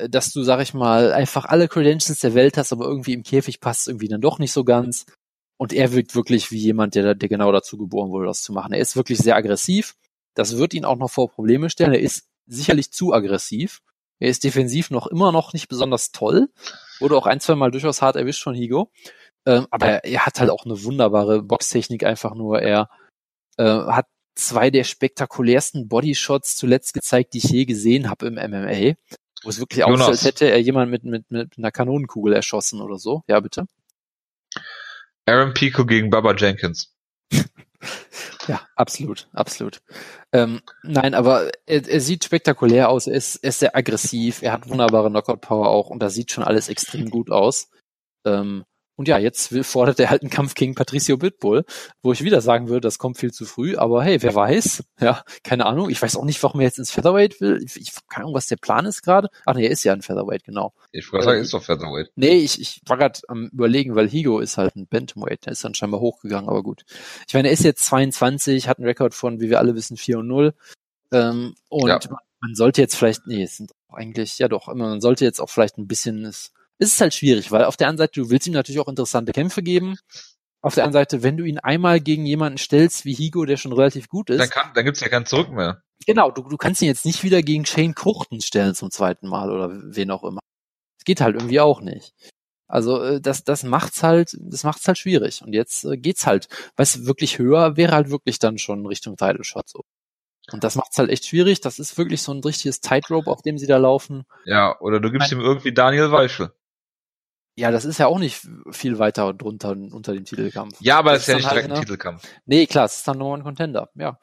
dass du, sag ich mal, einfach alle Credentials der Welt hast, aber irgendwie im Käfig passt irgendwie dann doch nicht so ganz. Und er wirkt wirklich wie jemand, der, der genau dazu geboren wurde, das zu machen. Er ist wirklich sehr aggressiv. Das wird ihn auch noch vor Probleme stellen. Er ist sicherlich zu aggressiv. Er ist defensiv noch immer noch nicht besonders toll. Wurde auch ein, zwei Mal durchaus hart erwischt von Higo. Ähm, aber er hat halt auch eine wunderbare Boxtechnik einfach nur. Er äh, hat zwei der spektakulärsten Bodyshots zuletzt gezeigt, die ich je gesehen habe im MMA. Wo es wirklich aussieht, als hätte er jemand mit, mit, mit einer Kanonenkugel erschossen oder so. Ja, bitte. Aaron Pico gegen Baba Jenkins. *laughs* Ja, absolut, absolut. Ähm, nein, aber er, er sieht spektakulär aus, er ist, er ist sehr aggressiv, er hat wunderbare Knockout-Power auch und das sieht schon alles extrem gut aus. Ähm, und ja, jetzt fordert er halt einen Kampf gegen Patricio Bitbull, wo ich wieder sagen würde, das kommt viel zu früh, aber hey, wer weiß? Ja, keine Ahnung. Ich weiß auch nicht, warum er jetzt ins Featherweight will. Ich, ich keine Ahnung, was der Plan ist gerade. Ach nee, er ist ja ein Featherweight, genau. Ich wollte sagen, er ist doch Featherweight. Nee, ich, ich war gerade am überlegen, weil Higo ist halt ein Bantamweight. Der ist dann scheinbar hochgegangen, aber gut. Ich meine, er ist jetzt 22, hat einen Rekord von, wie wir alle wissen, 4 und 0. Ähm, und ja. man, man sollte jetzt vielleicht, nee, es sind eigentlich, ja doch, man sollte jetzt auch vielleicht ein bisschen es ist es halt schwierig, weil auf der einen Seite, du willst ihm natürlich auch interessante Kämpfe geben. Auf der anderen Seite, wenn du ihn einmal gegen jemanden stellst wie Higo, der schon relativ gut ist. Dann, kann, dann gibt's ja kein Zurück mehr. Genau, du, du kannst ihn jetzt nicht wieder gegen Shane Kruchten stellen zum zweiten Mal oder wen auch immer. Das geht halt irgendwie auch nicht. Also äh, das, das macht's halt, das macht's halt schwierig. Und jetzt äh, geht's halt, weißt wirklich höher wäre halt wirklich dann schon Richtung Title Shot so. Und das macht's halt echt schwierig. Das ist wirklich so ein richtiges Tightrope, auf dem sie da laufen. Ja, oder du gibst ihm irgendwie Daniel Weichel. Ja, das ist ja auch nicht viel weiter drunter unter dem Titelkampf. Ja, aber es ist ja nicht halt direkt ein Titelkampf. Nee, klar, es ist dann nur ein Contender, ja.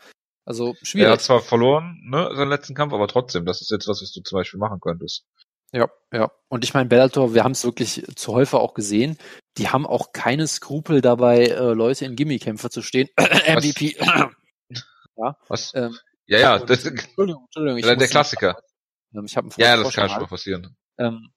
Also schwierig. Er hat zwar verloren, ne, seinen letzten Kampf, aber trotzdem, das ist jetzt was, was du zum Beispiel machen könntest. Ja, ja. Und ich meine, Bellator, wir haben es wirklich zu häufig auch gesehen, die haben auch keine Skrupel dabei, äh, Leute in Gimmie-Kämpfe zu stehen. *clears throat* MVP. *clears throat* ja. Was? Ähm, ja, ja, das, Entschuldigung, Entschuldigung. Ich der Klassiker. Ähm, ich hab ja, das kann schon mal passieren. Ähm,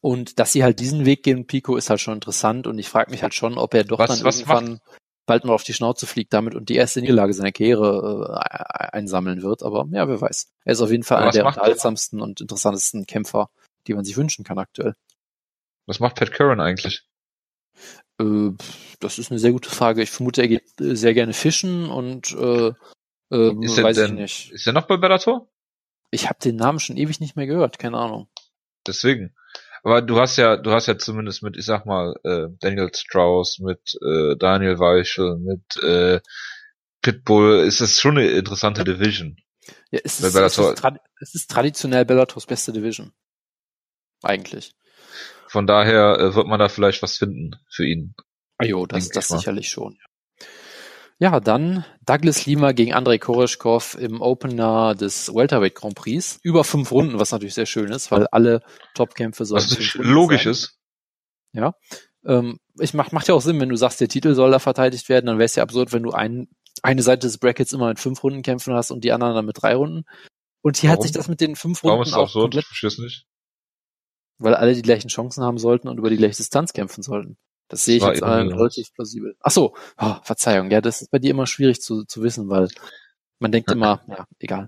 und dass sie halt diesen Weg gehen, Pico, ist halt schon interessant. Und ich frage mich halt schon, ob er doch was, dann was irgendwann macht? bald mal auf die Schnauze fliegt damit und die erste Niederlage seiner Karriere äh, einsammeln wird. Aber ja, wer weiß. Er ist auf jeden Fall einer der unterhaltsamsten und interessantesten Kämpfer, die man sich wünschen kann aktuell. Was macht Pat Curran eigentlich? Äh, das ist eine sehr gute Frage. Ich vermute, er geht äh, sehr gerne fischen und äh, äh, ist weiß denn, ich nicht. Ist er noch bei Bellator? Ich habe den Namen schon ewig nicht mehr gehört, keine Ahnung. Deswegen. Aber du hast ja, du hast ja zumindest mit, ich sag mal, äh, Daniel Strauss, mit äh, Daniel Weichel, mit äh, Pitbull, ist das schon eine interessante Division. Ja, es ist, es ist, es ist traditionell Bellators beste Division. Eigentlich. Von daher äh, wird man da vielleicht was finden für ihn. Ah jo, das, das sicherlich schon. Ja, dann Douglas Lima gegen Andrei Koreshkov im Opener des Welterweight Grand Prix. Über fünf Runden, was natürlich sehr schön ist, weil alle Topkämpfe so Was logisch sein. ist. Ja. Ähm, ich mach, macht ja auch Sinn, wenn du sagst, der Titel soll da verteidigt werden, dann wäre es ja absurd, wenn du ein, eine Seite des Brackets immer mit fünf Runden kämpfen hast und die anderen dann mit drei Runden. Und hier Warum? hat sich das mit den fünf Runden Warum ist das auch absurd? komplett, ich nicht weil alle die gleichen Chancen haben sollten und über die gleiche Distanz kämpfen sollten. Das sehe ich jetzt allen relativ plausibel. Ach so, oh, Verzeihung, ja, das ist bei dir immer schwierig zu, zu wissen, weil man denkt immer, ja, egal.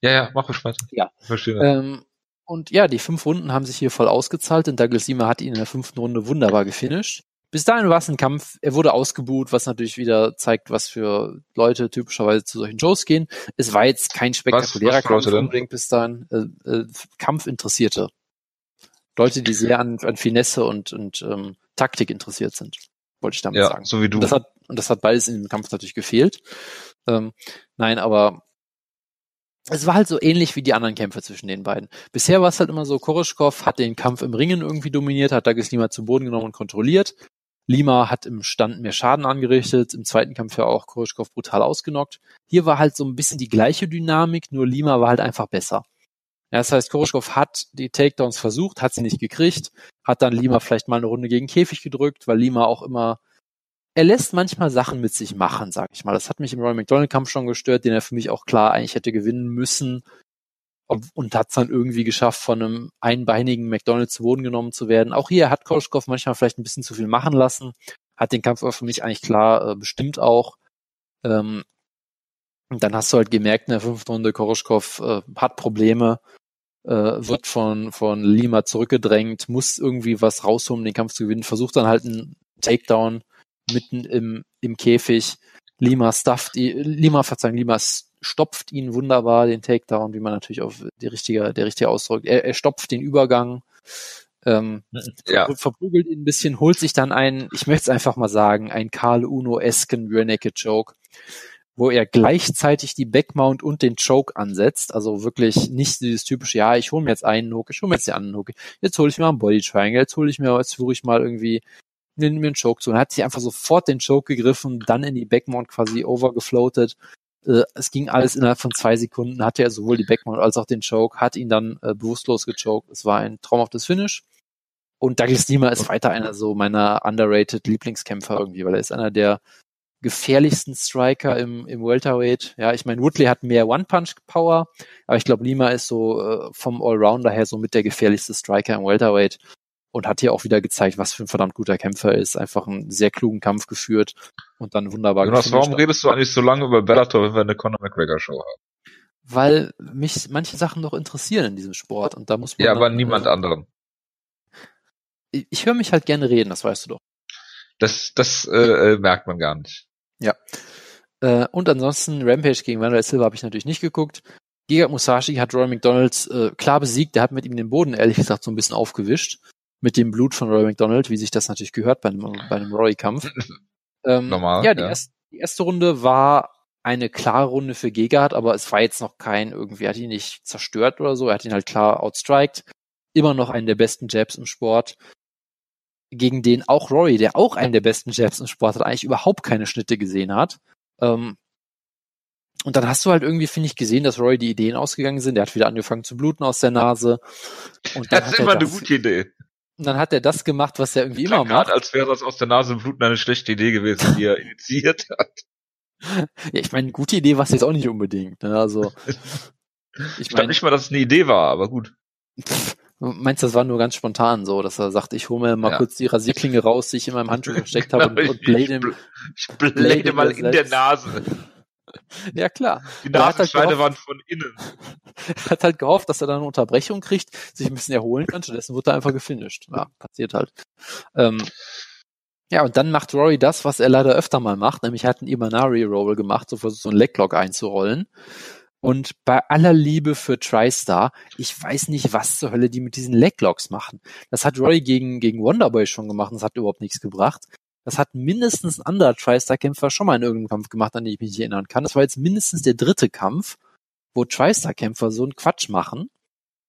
Ja, ja, mach ruhig weiter. Ja. Verstehe. Ähm, und ja, die fünf Runden haben sich hier voll ausgezahlt, denn Douglas Lima hat ihn in der fünften Runde wunderbar gefinisht. Bis dahin war es ein Kampf, er wurde ausgebuht, was natürlich wieder zeigt, was für Leute typischerweise zu solchen Shows gehen. Es war jetzt kein spektakulärer was, was Kampf unbedingt bis dahin. Äh, äh, Kampfinteressierte Leute, die sehr an, an Finesse und, und ähm, Taktik interessiert sind, wollte ich damit ja, sagen. So wie du. Und das hat, und das hat beides in dem Kampf natürlich gefehlt. Ähm, nein, aber es war halt so ähnlich wie die anderen Kämpfe zwischen den beiden. Bisher war es halt immer so, Koroschkov hat den Kampf im Ringen irgendwie dominiert, hat Douglas Lima zu Boden genommen und kontrolliert. Lima hat im Stand mehr Schaden angerichtet, im zweiten Kampf ja auch Koroschkov brutal ausgenockt. Hier war halt so ein bisschen die gleiche Dynamik, nur Lima war halt einfach besser. Ja, das heißt, Koroschkov hat die Takedowns versucht, hat sie nicht gekriegt, hat dann Lima vielleicht mal eine Runde gegen Käfig gedrückt, weil Lima auch immer, er lässt manchmal Sachen mit sich machen, sag ich mal. Das hat mich im Roy McDonald Kampf schon gestört, den er für mich auch klar eigentlich hätte gewinnen müssen und hat es dann irgendwie geschafft, von einem einbeinigen McDonald zu Boden genommen zu werden. Auch hier hat Koroschkov manchmal vielleicht ein bisschen zu viel machen lassen, hat den Kampf aber für mich eigentlich klar äh, bestimmt auch. Ähm, und dann hast du halt gemerkt in der fünften Runde, Koroschkov äh, hat Probleme, äh, wird von, von Lima zurückgedrängt, muss irgendwie was rausholen, um den Kampf zu gewinnen, versucht dann halt einen Takedown mitten im, im Käfig. Lima stufft, Lima, verzeihen, Lima stopft ihn wunderbar, den Takedown, wie man natürlich auf die richtige, der richtige Ausdruck, er, er stopft den Übergang, ähm, ja. verprügelt ihn ein bisschen, holt sich dann einen, ich möchte es einfach mal sagen, ein Karl Uno-esken Rear Naked Joke wo er gleichzeitig die Backmount und den Choke ansetzt. Also wirklich nicht dieses typische, ja, ich hole mir jetzt einen Hook, ich hole mir jetzt den anderen Hook, jetzt hole ich mir einen Body Triangle, jetzt hole ich mir, jetzt führe ich mal irgendwie nimm mir einen Choke zu. Und hat sich einfach sofort den Choke gegriffen, dann in die Backmount quasi overgefloatet. Äh, es ging alles innerhalb von zwei Sekunden, hatte er sowohl die Backmount als auch den Choke, hat ihn dann äh, bewusstlos gechoked. Es war ein traumhaftes Finish. Und Douglas Lima ist weiter einer so meiner underrated Lieblingskämpfer irgendwie, weil er ist einer der gefährlichsten Striker im, im Welterweight. Ja, ich meine, Woodley hat mehr One-Punch-Power, aber ich glaube, Lima ist so äh, vom Allrounder her so mit der gefährlichste Striker im Welterweight und hat hier auch wieder gezeigt, was für ein verdammt guter Kämpfer er ist. Einfach einen sehr klugen Kampf geführt und dann wunderbar Jonas, warum redest du eigentlich so lange über Bellator, wenn wir eine Conor McGregor Show haben? Weil mich manche Sachen noch interessieren in diesem Sport und da muss man. Ja, aber niemand äh, anderen. Ich, ich höre mich halt gerne reden, das weißt du doch. Das, das äh, äh merkt man gar nicht. Ja. Äh, und ansonsten Rampage gegen Manuel Silva habe ich natürlich nicht geguckt. Giga Musashi hat Roy McDonald äh, klar besiegt. Der hat mit ihm den Boden ehrlich gesagt so ein bisschen aufgewischt. Mit dem Blut von Roy McDonald, wie sich das natürlich gehört bei einem, bei einem Roy-Kampf. *laughs* Ähm, Normal. Ja, die, ja. Erste, die erste Runde war eine klare Runde für Gegard, aber es war jetzt noch kein irgendwie, er hat ihn nicht zerstört oder so, er hat ihn halt klar outstriked. Immer noch einen der besten Jabs im Sport gegen den auch Rory, der auch einen der besten Jabs im Sport hat, eigentlich überhaupt keine Schnitte gesehen hat. Ähm, und dann hast du halt irgendwie, finde ich, gesehen, dass Rory die Ideen ausgegangen sind. Der hat wieder angefangen zu bluten aus der Nase. Und das ist immer eine gute Idee. Und dann hat er das gemacht, was er irgendwie immer macht. als wäre das aus der Nase bluten eine schlechte Idee gewesen, die er *laughs* initiiert hat. Ja, ich meine, gute Idee war es jetzt auch nicht unbedingt. Ne? Also, *laughs* ich, ich glaube nicht mal, dass es eine Idee war, aber gut. *laughs* Meinst du, das war nur ganz spontan so, dass er sagt, ich hole mir mal ja. kurz die Rasierklinge raus, die ich in meinem Handschuh versteckt habe und, und blade, *laughs* ich, ich blade mal in der Nase. *laughs* Ja, klar. Die Nasenscheide halt waren von innen. *laughs* Er hat halt gehofft, dass er dann eine Unterbrechung kriegt, sich ein bisschen erholen kann. Stattdessen wird er einfach gefinisht. Ja, passiert halt. Ähm, ja, und dann macht Rory das, was er leider öfter mal macht, nämlich er hat einen Imanari Roll gemacht, so versucht so einen Leglock einzurollen. Und bei aller Liebe für TriStar, ich weiß nicht, was zur Hölle die mit diesen Leglocks machen. Das hat Roy gegen, gegen Wonderboy schon gemacht, das hat überhaupt nichts gebracht. Das hat mindestens ein anderer TriStar-Kämpfer schon mal in irgendeinem Kampf gemacht, an den ich mich erinnern kann. Das war jetzt mindestens der dritte Kampf, wo TriStar-Kämpfer so einen Quatsch machen.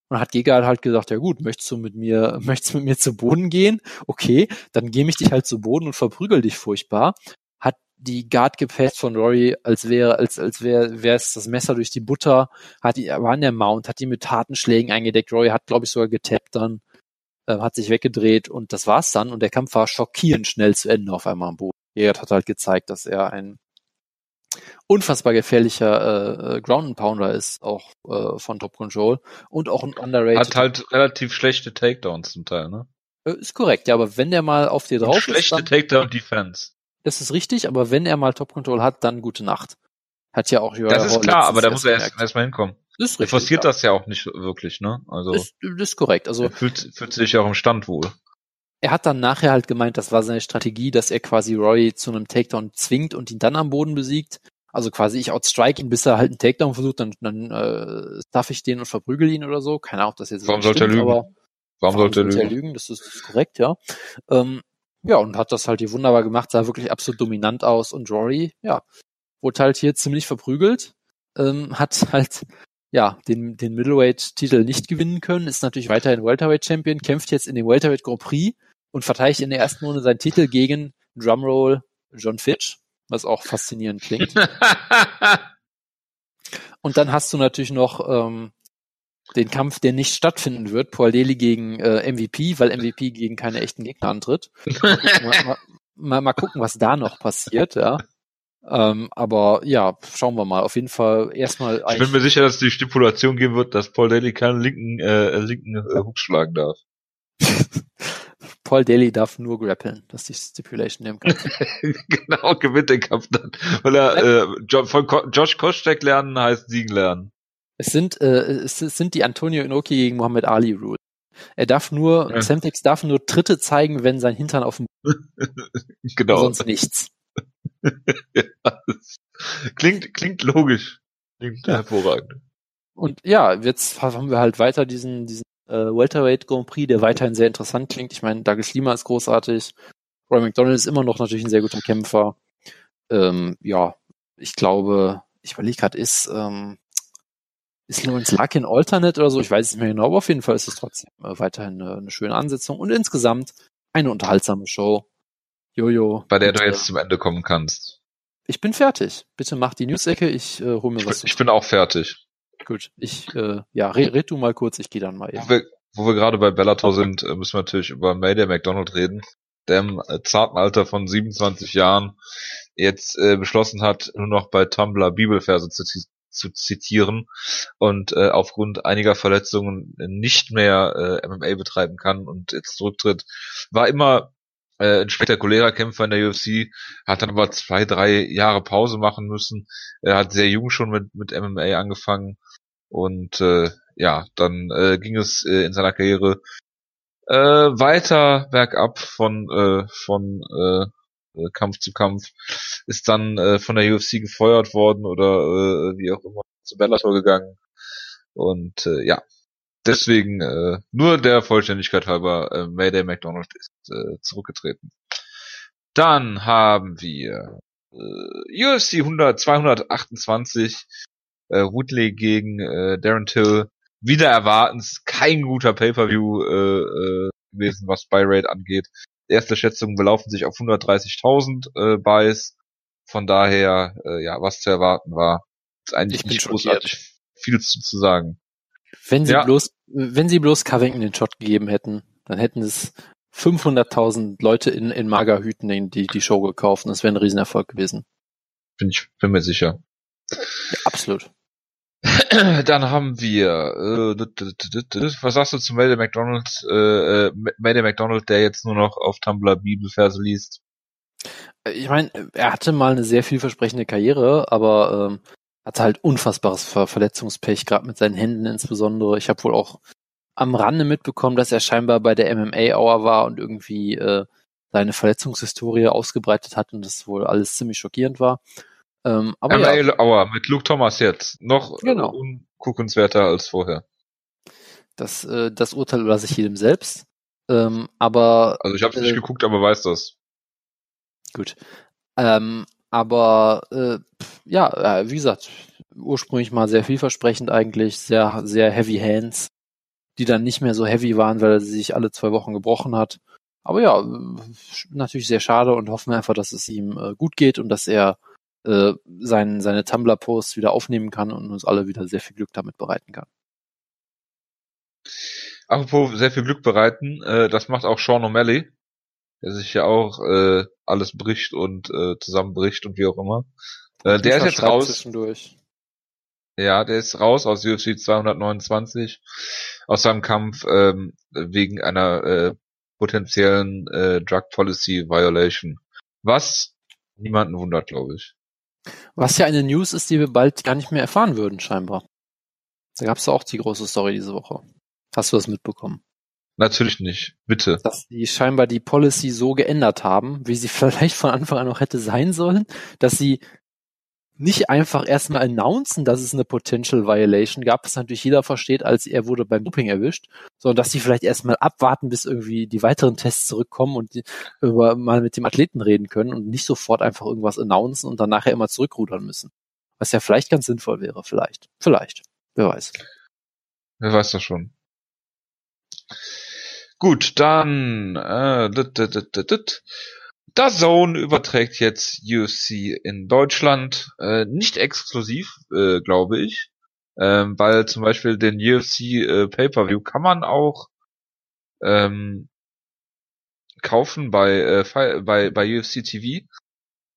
Und hat Giga halt gesagt, ja gut, möchtest du mit mir, *laughs* möchtest du mit mir zu Boden gehen? Okay, dann geh ich dich halt zu Boden und verprügel dich furchtbar die Guard gepasst von Rory, als wäre, als, als wäre, wäre es das Messer durch die Butter, hat die, war an der Mount, hat die mit harten Schlägen eingedeckt. Rory hat, glaube ich, sogar getappt dann, äh, hat sich weggedreht und das war's dann. Und der Kampf war schockierend schnell zu Ende auf einmal am Boden. Gerard hat halt gezeigt, dass er ein unfassbar gefährlicher äh, Ground and Pounder ist, auch äh, von Top Control und auch ein underrated. Hat halt relativ schlechte Takedowns zum Teil, ne? Äh, ist korrekt, ja, aber wenn der mal auf dir drauf schlechte ist. Schlechte Takedown-Defense. Das ist richtig, aber wenn er mal Top Control hat, dann gute Nacht. Hat ja auch Das ist klar, aber da muss er erst, erst mal hinkommen. Das ist richtig, er forciert ja. das ja auch nicht wirklich, ne? Also. Das, das ist korrekt. Also. Er fühlt, fühlt sich ja auch im Stand wohl. Er hat dann nachher halt gemeint, das war seine Strategie, dass er quasi Roy zu einem Takedown zwingt und ihn dann am Boden besiegt. Also quasi ich outstrike ihn, bis er halt einen Takedown versucht, dann, dann äh, darf ich den und verprügel ihn oder so. Keine Ahnung, ob das jetzt Warum sollte er lügen? Warum sollte er lügen? lügen? Das ist, das ist korrekt, ja. Ähm, ja, und hat das halt hier wunderbar gemacht, sah wirklich absolut dominant aus. Und Rory, ja, wurde halt hier ziemlich verprügelt, ähm, hat halt ja den, den Middleweight-Titel nicht gewinnen können, ist natürlich weiterhin Welterweight-Champion, kämpft jetzt in dem Welterweight Grand Prix und verteidigt in der ersten Runde seinen Titel gegen Drumroll John Fitch, was auch faszinierend klingt. *laughs* und dann hast du natürlich noch ähm, den Kampf, der nicht stattfinden wird, Paul Daly gegen äh, MVP, weil MVP gegen keine echten Gegner antritt. mal, mal, mal, gucken, was da noch passiert, ja. Ähm, aber ja, schauen wir mal. Auf jeden Fall erstmal. Ich bin mir sicher, dass die Stipulation geben wird, dass Paul Daly keinen linken, äh, linken äh, Hook schlagen darf. *laughs* Paul Daly darf nur grappeln, dass die Stipulation nehmen kann. *laughs* genau, gewinnt den Kampf dann. Weil er äh, von Josh Kostek lernen heißt siegen lernen. Es sind, äh, es sind die Antonio Inoki gegen Muhammad Ali Rules. Er darf nur, ja. Semtex darf nur Tritte zeigen, wenn sein Hintern auf dem *laughs* genau. sonst nichts. ja, *laughs* klingt, klingt logisch. Klingt ja. hervorragend. Und ja, jetzt haben wir halt weiter diesen, diesen äh, Welterweight Grand Prix, der weiterhin sehr interessant klingt. Ich meine, Douglas Lima ist großartig. Roy McDonald ist immer noch natürlich ein sehr guter Kämpfer. Ähm, ja, ich glaube, ich überlege gerade, ist ähm, ist Lawrence Larkin Alternate oder so? Ich weiß es nicht mehr genau, aber auf jeden Fall ist es trotzdem äh, weiterhin eine, eine, schöne Ansetzung und insgesamt eine unterhaltsame Show. Jojo. Bei der du jetzt zum Ende kommen kannst. Ich bin fertig. Bitte mach die News-Ecke, ich äh, hol mir ich was. Bin, ich bin auch fertig. Gut, ich, äh, ja, red, red du mal kurz, ich gehe dann mal eben. Wo wir, wo wir gerade bei Bellator sind, äh, müssen wir natürlich über Mayday McDonald reden, der im äh, zarten Alter von 27 Jahren jetzt äh, beschlossen hat, nur noch bei Tumblr Bibelverse zu, zu zitieren und äh, aufgrund einiger Verletzungen nicht mehr äh, MMA betreiben kann und jetzt zurücktritt. War immer äh, ein spektakulärer Kämpfer in der UFC, hat dann aber zwei, drei Jahre Pause machen müssen. Er hat sehr jung schon mit, mit MMA angefangen und äh, ja, dann äh, ging es äh, in seiner Karriere äh, weiter bergab von äh, von äh, äh, Kampf zu Kampf, ist dann äh, von der UFC gefeuert worden oder äh, wie auch immer zu Bellator gegangen. Und äh, ja, deswegen äh, nur der Vollständigkeit halber, äh, Mayday McDonald ist äh, zurückgetreten. Dann haben wir äh, UFC 100, 228, äh, Woodley gegen äh, Darren Till. Wieder erwartens kein guter Pay-Per-View äh, äh, gewesen, was Buy Rate angeht. Erste Schätzungen belaufen sich auf 130.000 äh, Buys. Von daher, äh, ja, was zu erwarten war, ist eigentlich nicht großartig viel zu, zu sagen. Wenn sie ja. bloß, wenn sie bloß Covington den Shot gegeben hätten, dann hätten es 500.000 Leute in, in Magerhüten die, die Show gekauft und das wäre ein Riesenerfolg gewesen. Bin ich, bin mir sicher. Ja, absolut. *clears throat* Dann haben wir, äh, was sagst du zu Mayday McDonald, äh, äh Mayday McDonald, der jetzt nur noch auf Tumblr Bibelverse liest? Ich meine, er hatte mal eine sehr vielversprechende Karriere, aber ähm, hatte halt unfassbares Ver Verletzungspech, gerade mit seinen Händen insbesondere. Ich habe wohl auch am Rande mitbekommen, dass er scheinbar bei der MMA-Hour war und irgendwie äh, seine Verletzungshistorie ausgebreitet hat und das wohl alles ziemlich schockierend war. Ähm, aber ja, Hour mit Luke Thomas jetzt. Noch Genau. äh, unguckenswerter als vorher. das, äh, das Urteil überlasse ich jedem selbst. Ähm, aber Also ich habe es nicht Äh, geguckt, aber weiß das. Gut. Ähm, aber äh, ja, äh, wie gesagt, ursprünglich mal sehr vielversprechend eigentlich, sehr, sehr heavy hands, die dann nicht mehr so heavy waren, weil er sie sich alle zwei Wochen gebrochen hat. Aber ja, äh, natürlich sehr schade und hoffen einfach, dass es ihm äh, gut geht und dass er äh, sein, seine Tumblr-Posts wieder aufnehmen kann und uns alle wieder sehr viel Glück damit bereiten kann. Apropos sehr viel Glück bereiten, äh, das macht auch Sean O'Malley, der sich ja auch äh, alles bricht und äh, zusammenbricht und wie auch immer. Äh, der ist jetzt raus. Ja, der ist raus aus UFC 229 aus seinem Kampf ähm, wegen einer äh, potenziellen äh, Drug Policy Violation. Was niemanden wundert, glaube ich. Was ja eine News ist, die wir bald gar nicht mehr erfahren würden, scheinbar. Da gab es auch die große Story diese Woche. Hast du das mitbekommen? Natürlich nicht. Bitte. Dass die scheinbar die Policy so geändert haben, wie sie *laughs* vielleicht von Anfang an noch hätte sein sollen, dass sie nicht einfach erstmal announcen, dass es eine Potential Violation gab, was natürlich jeder versteht, als er wurde beim Doping erwischt, sondern dass sie vielleicht erstmal abwarten, bis irgendwie die weiteren Tests zurückkommen und die, über mal mit dem Athleten reden können und nicht sofort einfach irgendwas announcen und dann nachher immer zurückrudern müssen. Was ja vielleicht ganz sinnvoll wäre, vielleicht. Vielleicht. Wer weiß. Wer weiß das schon. Gut, dann äh, dit, dit, dit, dit. DAZN überträgt jetzt UFC in Deutschland, äh, nicht exklusiv, äh, glaube ich, ähm, weil zum Beispiel den UFC äh, Pay-per-View kann man auch ähm, kaufen bei äh, bei bei UFC TV.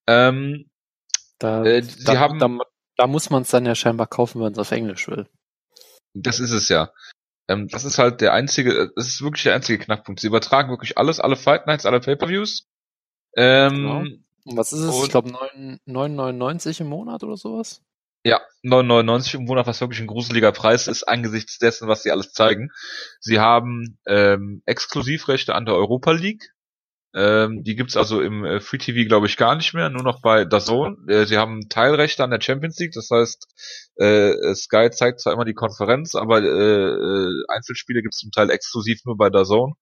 Ähm, Da, Äh, sie da, haben- da, da muss man es dann ja scheinbar kaufen, wenn es auf Englisch will. Das ist es ja. Ähm, das ist halt der einzige, das ist wirklich der einzige Knackpunkt. Sie übertragen wirklich alles, alle Fight Nights, alle Pay-Per-Views. Ähm, Genau. Und was ist es? Und- ich glaube 9,99 im Monat oder sowas? Ja, 9,99 im Monat, was wirklich ein gruseliger Preis ist, angesichts dessen, was sie alles zeigen. Sie haben ähm, Exklusivrechte an der Europa League. Ähm, die gibt's also im äh, Free TV, glaube ich, gar nicht mehr, nur noch bei DAZN. Äh, sie haben Teilrechte an der Champions League, das heißt, äh, Sky zeigt zwar immer die Konferenz, aber äh, äh, Einzelspiele gibt's zum Teil exklusiv nur bei DAZN.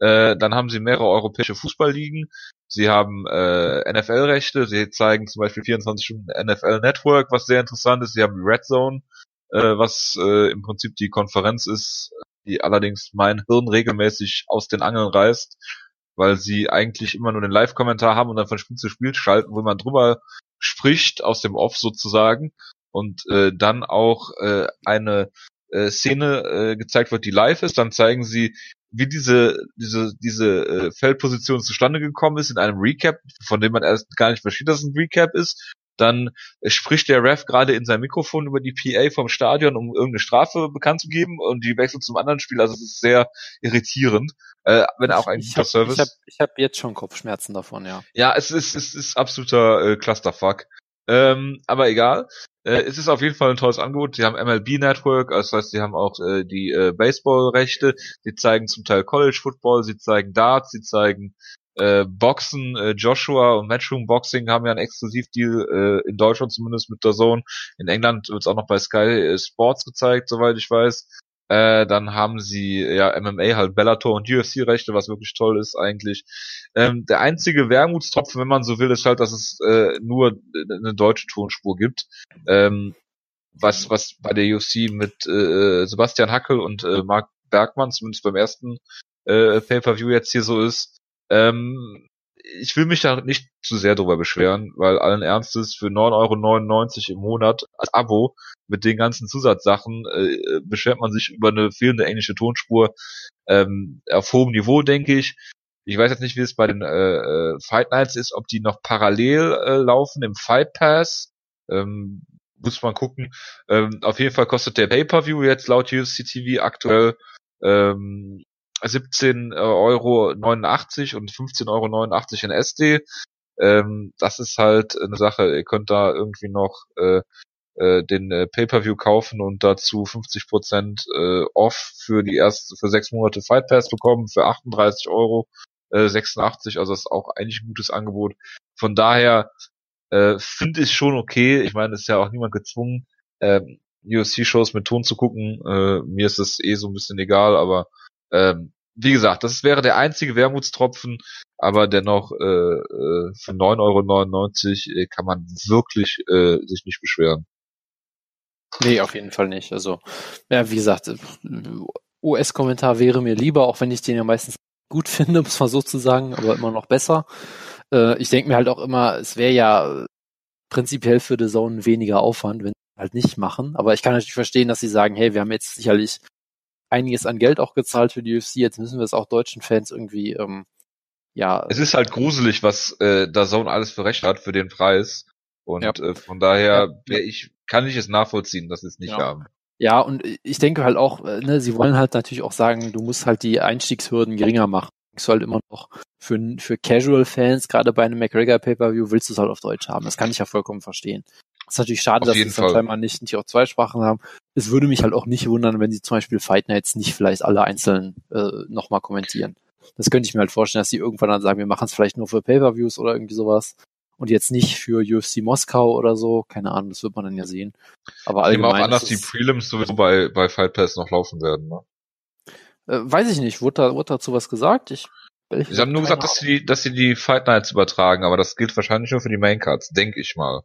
Äh, dann haben sie mehrere europäische Fußballligen. Sie haben äh, NFL-Rechte. Sie zeigen zum Beispiel 24 Stunden NFL Network, was sehr interessant ist. Sie haben Red Zone, äh, was äh, im Prinzip die Konferenz ist, die allerdings mein Hirn regelmäßig aus den Angeln reißt, weil sie eigentlich immer nur den Live-Kommentar haben und dann von Spiel zu Spiel schalten, wo man drüber spricht, aus dem Off sozusagen, und äh, dann auch äh, eine äh, Szene äh, gezeigt wird, die live ist. Dann zeigen sie, wie diese diese diese äh, Feldposition zustande gekommen ist in einem Recap, von dem man erst gar nicht versteht, dass es ein Recap ist. Dann äh, spricht der Ref gerade in sein Mikrofon über die PA vom Stadion, um irgendeine Strafe bekannt zu geben und die wechselt zum anderen Spiel. Also es ist sehr irritierend, äh, wenn auch ein ich guter habe Service. ich hab, ich hab jetzt schon Kopfschmerzen davon, ja. Ja, es ist, es ist absoluter äh, Clusterfuck. Ähm, aber egal. Äh, es ist auf jeden Fall ein tolles Angebot. Sie haben MLB Network, das heißt, sie haben auch äh, die äh, Baseball-Rechte. Sie zeigen zum Teil College Football, sie zeigen Darts, sie zeigen äh, Boxen. Äh, Joshua und Matchroom Boxing haben ja einen Exklusivdeal äh, in Deutschland zumindest mit der Zone. In England wird es auch noch bei Sky äh, Sports gezeigt, soweit ich weiß. Äh, dann haben sie ja MMA halt Bellator und UFC Rechte, was wirklich toll ist eigentlich. Ähm, der einzige Wermutstropfen, wenn man so will, ist halt, dass es äh, nur eine deutsche Tonspur gibt. Ähm, was was bei der UFC mit äh, Sebastian Hackel und äh, Marc Bergmann zumindest beim ersten äh, Pay-per-View jetzt hier so ist. Ähm, ich will mich da nicht zu sehr drüber beschweren, weil allen Ernstes für 9,99 Euro im Monat als Abo mit den ganzen Zusatzsachen äh, beschwert man sich über eine fehlende englische Tonspur ähm, auf hohem Niveau, denke ich. Ich weiß jetzt nicht, wie es bei den äh, äh, Fight Nights ist, ob die noch parallel äh, laufen im Fight Pass. Ähm, muss man gucken. Ähm, auf jeden Fall kostet der Pay-Per-View jetzt laut UFC TV aktuell ähm, 17 Euro 89 und 15,89 Euro in SD. Ähm, das ist halt eine Sache, ihr könnt da irgendwie noch äh, äh, den äh, Pay-Per-View kaufen und dazu 50% äh, off für die erste, für sechs Monate Fight Pass bekommen, für 38 Euro äh, 86, also das ist auch eigentlich ein gutes Angebot. Von daher Äh, Finde ich schon okay. Ich meine, ist ja auch niemand gezwungen, äh, UFC-Shows mit Ton zu gucken. Äh, mir ist es eh so ein bisschen egal, aber ähm, wie gesagt, das wäre der einzige Wermutstropfen, aber dennoch äh, äh, für 9,99 Euro äh, kann man wirklich äh, sich nicht beschweren. Nee, auf jeden Fall nicht. Also, ja, wie gesagt, US-Kommentar wäre mir lieber, auch wenn ich den ja meistens gut *laughs* finde, muss man so zu sagen, aber immer noch besser. Äh, ich denke mir halt auch immer, es wäre ja prinzipiell für The Zone weniger Aufwand, wenn sie halt nicht machen. Aber ich kann natürlich verstehen, dass sie sagen, hey, wir haben jetzt sicherlich einiges an Geld auch gezahlt für die UFC, jetzt müssen wir es auch deutschen Fans irgendwie, ähm, ja. Es ist halt gruselig, was äh, The Zone alles für Recht hat für den Preis. Und ja. äh, von daher ja. ich, kann ich es nachvollziehen, dass sie es nicht ja. haben. Ja, und ich denke halt auch, äh, ne, sie wollen halt natürlich auch sagen, du musst halt die Einstiegshürden geringer machen. Du halt immer noch für, für Casual-Fans, gerade bei einem McGregor Pay-Per-View, willst du es halt auf Deutsch haben. Das kann ich ja vollkommen verstehen. Ist natürlich schade, auf dass sie es scheinbar nicht, nicht auch zwei Sprachen haben. Es würde mich halt auch nicht wundern, wenn sie zum Beispiel Fight Nights nicht vielleicht alle einzeln äh, nochmal kommentieren. Das könnte ich mir halt vorstellen, dass sie irgendwann dann sagen, wir machen es vielleicht nur für Pay-Per-Views oder irgendwie sowas und jetzt nicht für UFC Moskau oder so. Keine Ahnung, das wird man dann ja sehen. Aber allgemein. Ich nehme auch an, dass die Prelims sowieso bei, bei Fight Pass noch laufen werden, ne? Äh, weiß ich nicht. Wurde, da, wurde dazu was gesagt? Ich, ich Sie haben nur gesagt, dass sie, dass sie die Fight Nights übertragen, aber das gilt wahrscheinlich nur für die Main Cards, denke ich mal.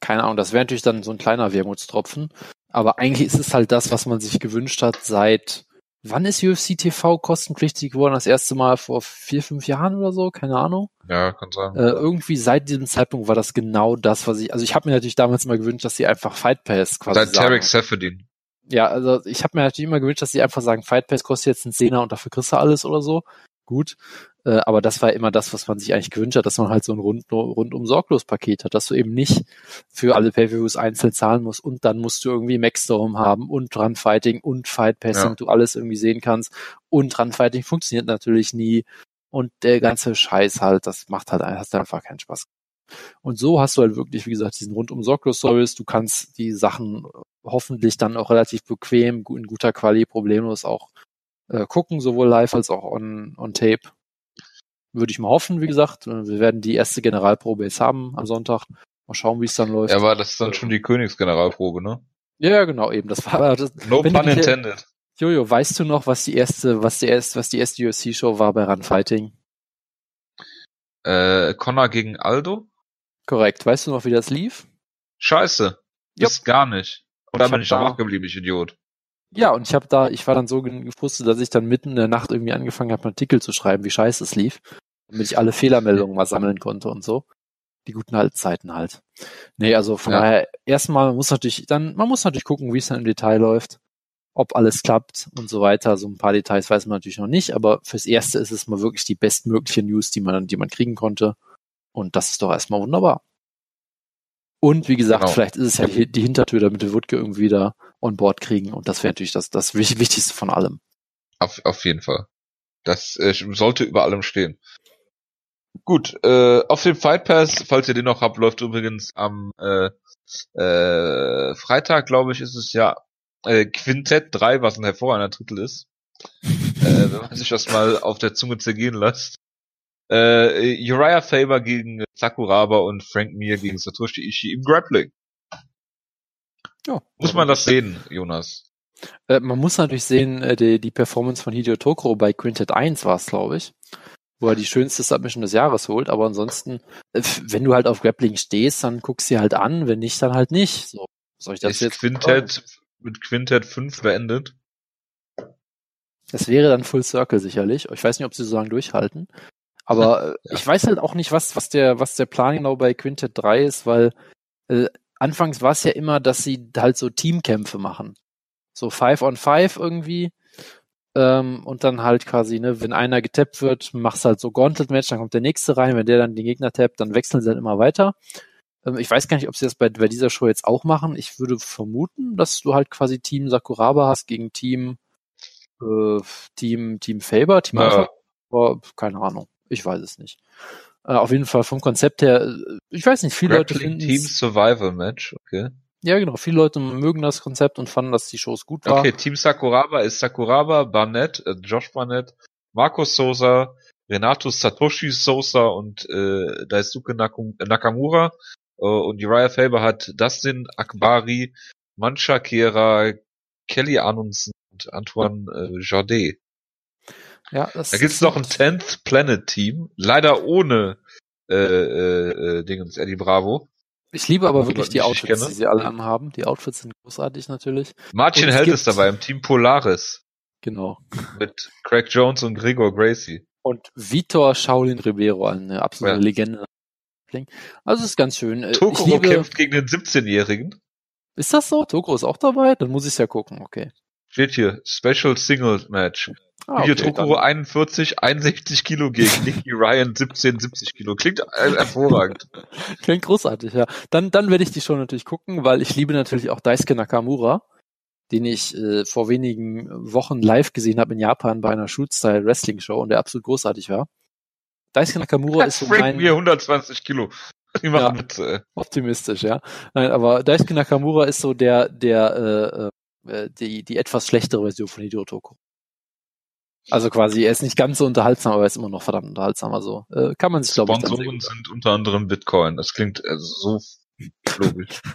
Keine Ahnung, das wäre natürlich dann so ein kleiner Wermutstropfen. Aber eigentlich ist es halt das, was man sich gewünscht hat seit wann ist UFC TV kostenpflichtig geworden? Das erste Mal vor vier, fünf Jahren oder so? Keine Ahnung. Ja, kann sein. Äh, irgendwie seit diesem Zeitpunkt war das genau das, was ich, also ich habe mir natürlich damals immer gewünscht, dass sie einfach Fight Pass quasi Seit Tarek Seferdin. Ja, also ich habe mir natürlich immer gewünscht, dass sie einfach sagen, Fight Pass kostet jetzt einen Zehner und dafür kriegst du alles oder so. Gut. Äh, aber das war immer das, was man sich eigentlich gewünscht hat, dass man halt so ein rund, rundum sorglos Paket hat, dass du eben nicht für alle Pay-Per-Views einzeln zahlen musst und dann musst du irgendwie Maxstorm haben und Runfighting und Fight Passing, ja. du alles irgendwie sehen kannst und Runfighting funktioniert natürlich nie und der ganze Scheiß halt, das macht halt hast einfach keinen Spaß. Und so hast du halt wirklich, wie gesagt, diesen rundum sorglos Service. Du kannst die Sachen hoffentlich dann auch relativ bequem, in guter Quali, problemlos auch äh, gucken, sowohl live als auch on, on Tape würde ich mal hoffen, wie gesagt. Wir werden die erste Generalprobe jetzt haben am Sonntag. Mal schauen, wie es dann läuft. Ja, aber das ist dann schon die Königsgeneralprobe, ne? Ja, genau, eben. Das war das, *laughs* No pun intended. Jojo, weißt du noch, was die erste, was die erste, was die erste UFC-Show war bei Run Fighting? Äh, Connor gegen Aldo? Korrekt. Weißt du noch, wie das lief? Scheiße. Ist gar nicht. Und da bin ich auch geblieben, ich Idiot. Ja, und ich habe da, ich war dann so gefrustet, dass ich dann mitten in der Nacht irgendwie angefangen habe, einen Artikel zu schreiben, wie scheiße es lief damit ich alle Fehlermeldungen mal sammeln konnte und so. Die guten alten Zeiten halt. Nee, also von ja. daher, erstmal man muss natürlich, dann, man muss natürlich gucken, wie es dann im Detail läuft, ob alles klappt und so weiter. So ein paar Details weiß man natürlich noch nicht, aber fürs Erste ist es mal wirklich die bestmögliche News, die man, die man kriegen konnte. Und das ist doch erstmal wunderbar. Und wie gesagt, genau. vielleicht ist es ja die, die Hintertür, damit wir Wutke irgendwie da on board kriegen. Und das wäre natürlich das, das Wichtigste von allem. Auf, auf jeden Fall. Das äh, sollte über allem stehen. Gut, äh, auf dem Fight Pass, falls ihr den noch habt, läuft übrigens am äh, äh, Freitag, glaube ich, ist es ja äh, Quintett 3, was ein hervorragender Titel ist. äh, wenn man sich das mal auf der Zunge zergehen lässt. Äh, Uriah Faber gegen Sakuraba und Frank Mir gegen Satoshi Ishii im Grappling. Ja, muss man das sehen, Jonas? Äh, man muss natürlich sehen, äh, die, die Performance von Hideo Tokoro bei Quintet 1 war es, glaube ich wo er die schönste Submission des Jahres holt. Aber ansonsten, äh, wenn du halt auf Grappling stehst, dann guckst du sie halt an, wenn nicht, dann halt nicht. So, soll ich das Ist jetzt Quintet mit Quintet 5 beendet? Das wäre dann Full Circle sicherlich. Ich weiß nicht, ob sie so lange durchhalten. Aber *laughs* äh, ja. ich weiß halt auch nicht, was, was der, was der Plan genau bei Quintet 3 ist, weil äh, anfangs war es ja immer, dass sie halt so Teamkämpfe machen. So Five on Five irgendwie. Ähm, und dann halt quasi, ne, wenn einer getappt wird, machst halt so Gauntlet-Match, dann kommt der nächste rein, wenn der dann den Gegner tappt, dann wechseln sie dann immer weiter. Ähm, ich weiß gar nicht, ob sie das bei, bei dieser Show jetzt auch machen. Ich würde vermuten, dass du halt quasi Team Sakuraba hast gegen Team äh, Team Team Faber, Team ja. Alpha, aber keine Ahnung. Ich weiß es nicht. Äh, auf jeden Fall vom Konzept her, äh, ich weiß nicht, viele Grappling Leute finden Team Survival Match, okay. Ja, genau. Viele Leute mögen das Konzept und fanden, dass die Shows gut waren. Okay, Team Sakuraba ist Sakuraba, Barnett, äh, Josh Barnett, Marcos Sosa, Renato Satoshi Sosa und äh, Daisuke Nakum Nakamura. Äh, und Uriah Faber hat Dustin Akbari, Mancha Kera, Kelly Anunsen und Antoine äh, Jardet. Ja, das Da gibt's noch ein 10th Planet Team, leider ohne äh, äh, äh, Dingens Eddie Bravo. Ich liebe aber wirklich die Outfits, kenne. die sie alle anhaben. Die Outfits sind großartig natürlich. Martin Held ist dabei im Team Polaris Genau. mit Craig Jones und Gregor Gracie. Und Vitor Shaolin Ribeiro, eine absolute Ja. Legende. Also ist ganz schön. Äh, Tokoro liebe, kämpft gegen den 17-Jährigen. ist das so? Tokoro ist auch dabei? Dann muss ich ja gucken, okay. Steht hier, Special Single Match. Ah, okay, dann- 41, 61 Kilo gegen *laughs* Nicky Ryan 17, 70 Kilo. Klingt äh, hervorragend. *laughs* Klingt großartig, ja. Dann, dann werde ich die Show natürlich gucken, weil ich liebe natürlich auch Daisuke Nakamura, den ich äh, vor wenigen Wochen live gesehen habe in Japan bei einer Shoot-Style Wrestling Show und der absolut großartig war. Daisuke Nakamura ist so mein mir 120 Kilo. *laughs* Die machen Ja. Witze, ey. optimistisch, ja. Nein, aber Daisuke Nakamura ist so der, der, äh, äh, die, die etwas schlechtere Version von Hideo Toko. Also quasi, er ist nicht ganz so unterhaltsam, aber er ist immer noch verdammt unterhaltsam. Also äh, kann man sich, glaube ich, Sponsoren sind unter anderem Bitcoin. Das klingt äh, so logisch. *laughs*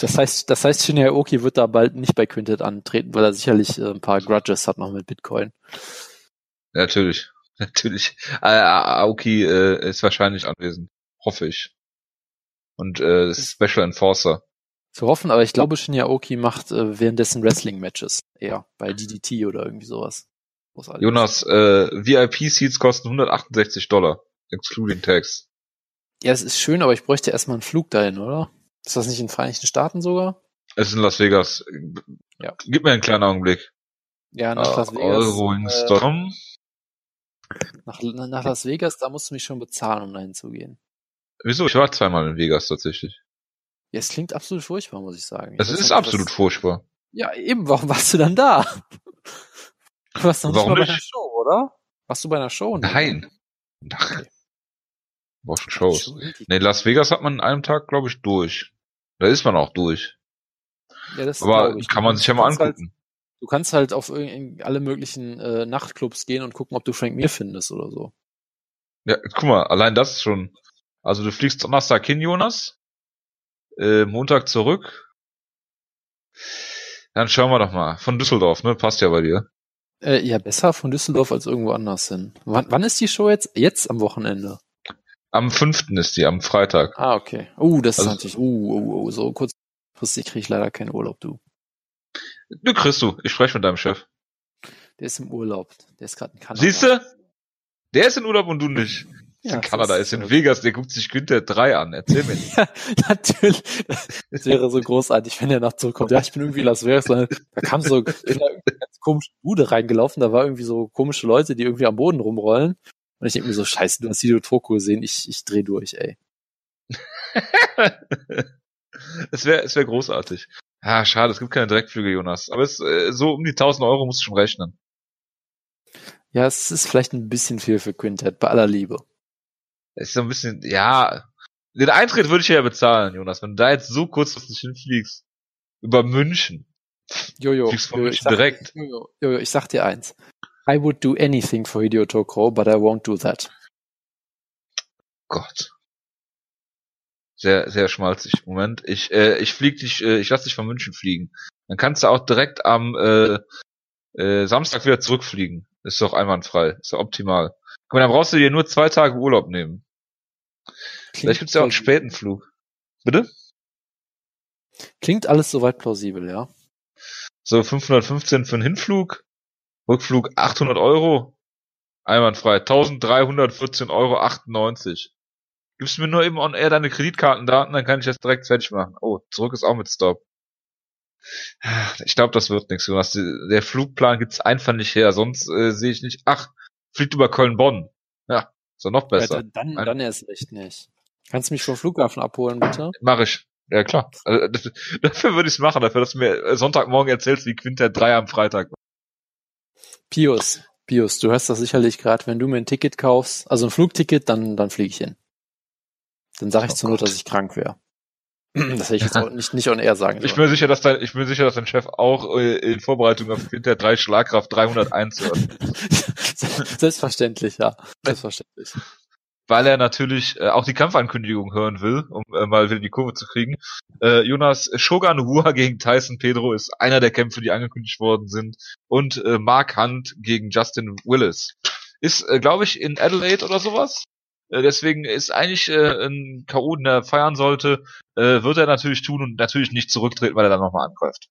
Das heißt, das heißt, Shinya Aoki wird da bald nicht bei Quintet antreten, weil er sicherlich äh, ein paar Grudges hat noch mit Bitcoin. Natürlich. *laughs* Natürlich. Äh, Aoki äh, ist wahrscheinlich anwesend. Hoffe ich. Und äh, Special Enforcer. Zu hoffen, aber ich glaube, Shinya Aoki macht äh, währenddessen Wrestling-Matches eher bei DDT oder irgendwie sowas. Großartig. Jonas, äh, VIP-Seats kosten 168 Dollar. Excluding Tax. Ja, es ist schön, aber ich bräuchte erstmal einen Flug dahin, oder? Ist das nicht in den Vereinigten Staaten sogar? Es ist in Las Vegas. Ja. Gib mir einen kleinen Augenblick. Ja, nach Las Äh, Vegas. Euro in äh, nach, nach Las Vegas, da musst du mich schon bezahlen, um dahin zu gehen. Wieso? Ich war zweimal in Vegas tatsächlich. Ja, es klingt absolut furchtbar, muss ich sagen. Ich Es ist nicht, absolut furchtbar. Ja, eben, warum warst du dann da? *laughs* Du warst noch nicht Warum mal bei nicht? einer Show, oder? Warst du bei einer Show? Nein. Ach, war schon Shows. Nee, Las Vegas hat man an einem Tag, glaube ich, durch. Da ist man auch durch. Ja, das Aber ich. kann man sich ja mal halt- angucken. Du kannst halt auf in alle möglichen äh, Nachtclubs gehen und gucken, ob du Frank Mir findest oder so. Ja, guck mal, allein das ist schon. Also du fliegst Donnerstag hin, Jonas. Äh, Montag zurück. Dann schauen wir doch mal. Von Düsseldorf, ne? Passt ja bei dir. Äh, ja, besser von Düsseldorf als irgendwo anders hin. Wann, wann ist die Show jetzt? Jetzt am Wochenende. Am fünften ist die, am Freitag. Ah, okay. Uh, das Also- ist natürlich, uh, uh, uh, so kurzfristig kriege ich leider keinen Urlaub, du. Du kriegst du. Ich spreche mit deinem Chef. Der ist im Urlaub. Der ist gerade in Kanada. Siehst du? Der ist in Urlaub und du nicht. Ja, in Kanada, ist- in Vegas, der guckt sich Günther 3 an. Erzähl mir. Ja, *laughs* natürlich. Das wäre so großartig, wenn er nach zurückkommt. Ja, ich bin irgendwie in Las Vegas. Da kam so, da eine ganz komische Bude reingelaufen. Da war irgendwie so komische Leute, die irgendwie am Boden rumrollen. Und ich denke mir so, scheiße, du hast Hideo Toko gesehen. Ich, ich dreh durch, ey. *laughs* es wäre es wär großartig. Ah, schade, es gibt keine Direktflüge, Jonas. Aber es, äh, so um die 1000 Euro musst du schon rechnen. Ja, es ist vielleicht ein bisschen viel für Quintet, bei aller Liebe. Ist so ein bisschen, ja. Den Eintritt würde ich ja bezahlen, Jonas. Wenn du da jetzt so kurzfristig hinfliegst. Über München. Jojo, Fliegst von Jojo, München ich sag, direkt. Jojo, Jojo, ich sag dir eins. I would do anything for Hideo Toko, but I won't do that. Gott. Sehr, sehr schmalzig. Moment. Ich, äh, ich flieg dich, äh, ich lass dich von München fliegen. Dann kannst du auch direkt am äh, äh, Samstag wieder zurückfliegen. Ist doch einwandfrei. Ist doch optimal. Guck mal, dann brauchst du dir nur zwei Tage Urlaub nehmen. Vielleicht gibt's ja auch einen späten Flug. Bitte? Klingt alles soweit plausibel, ja. So 515 für einen Hinflug. Rückflug 800 Euro. Einwandfrei. 1314,98 Euro. Gibst mir nur eben on air deine Kreditkartendaten, dann kann ich das direkt fertig machen. Oh, zurück ist auch mit Stop. Ich glaube, das wird nichts. Der Flugplan gibt's einfach nicht her. Sonst äh, sehe ich nicht. Ach, fliegt über Köln-Bonn. Ist doch noch besser. Ja, dann, dann erst recht nicht. Kannst du mich vom Flughafen abholen, bitte? Mach ich. Ja, klar. Also, das, *laughs* dafür würde ich's machen, dafür, dass du mir äh, Sonntagmorgen erzählst, wie Quinter 3 am Freitag war. Pius, Pius, du hörst das sicherlich gerade, wenn du mir ein Ticket kaufst, also ein Flugticket, dann, dann fliege ich hin. Dann sage ich Oh zur Not, dass ich krank wäre. Das hätte ich jetzt auch nicht, nicht on air sagen Ich bin mir sicher, dass dein, ich bin sicher, dass dein Chef auch äh, in Vorbereitung auf hinter 3 Schlagkraft 301 hört. *laughs* Selbstverständlich, ja. Selbstverständlich. Weil er natürlich äh, auch die Kampfankündigung hören will, um äh, mal wieder die Kurve zu kriegen. Äh, Jonas Shogun Rua gegen Tyson Pedro ist einer der Kämpfe, die angekündigt worden sind. Und äh, Mark Hunt gegen Justin Willis. Ist, äh, glaube ich, in Adelaide oder sowas. Äh, deswegen ist eigentlich äh, ein K.O., der feiern sollte, äh, wird er natürlich tun und natürlich nicht zurücktreten, weil er dann nochmal angreift.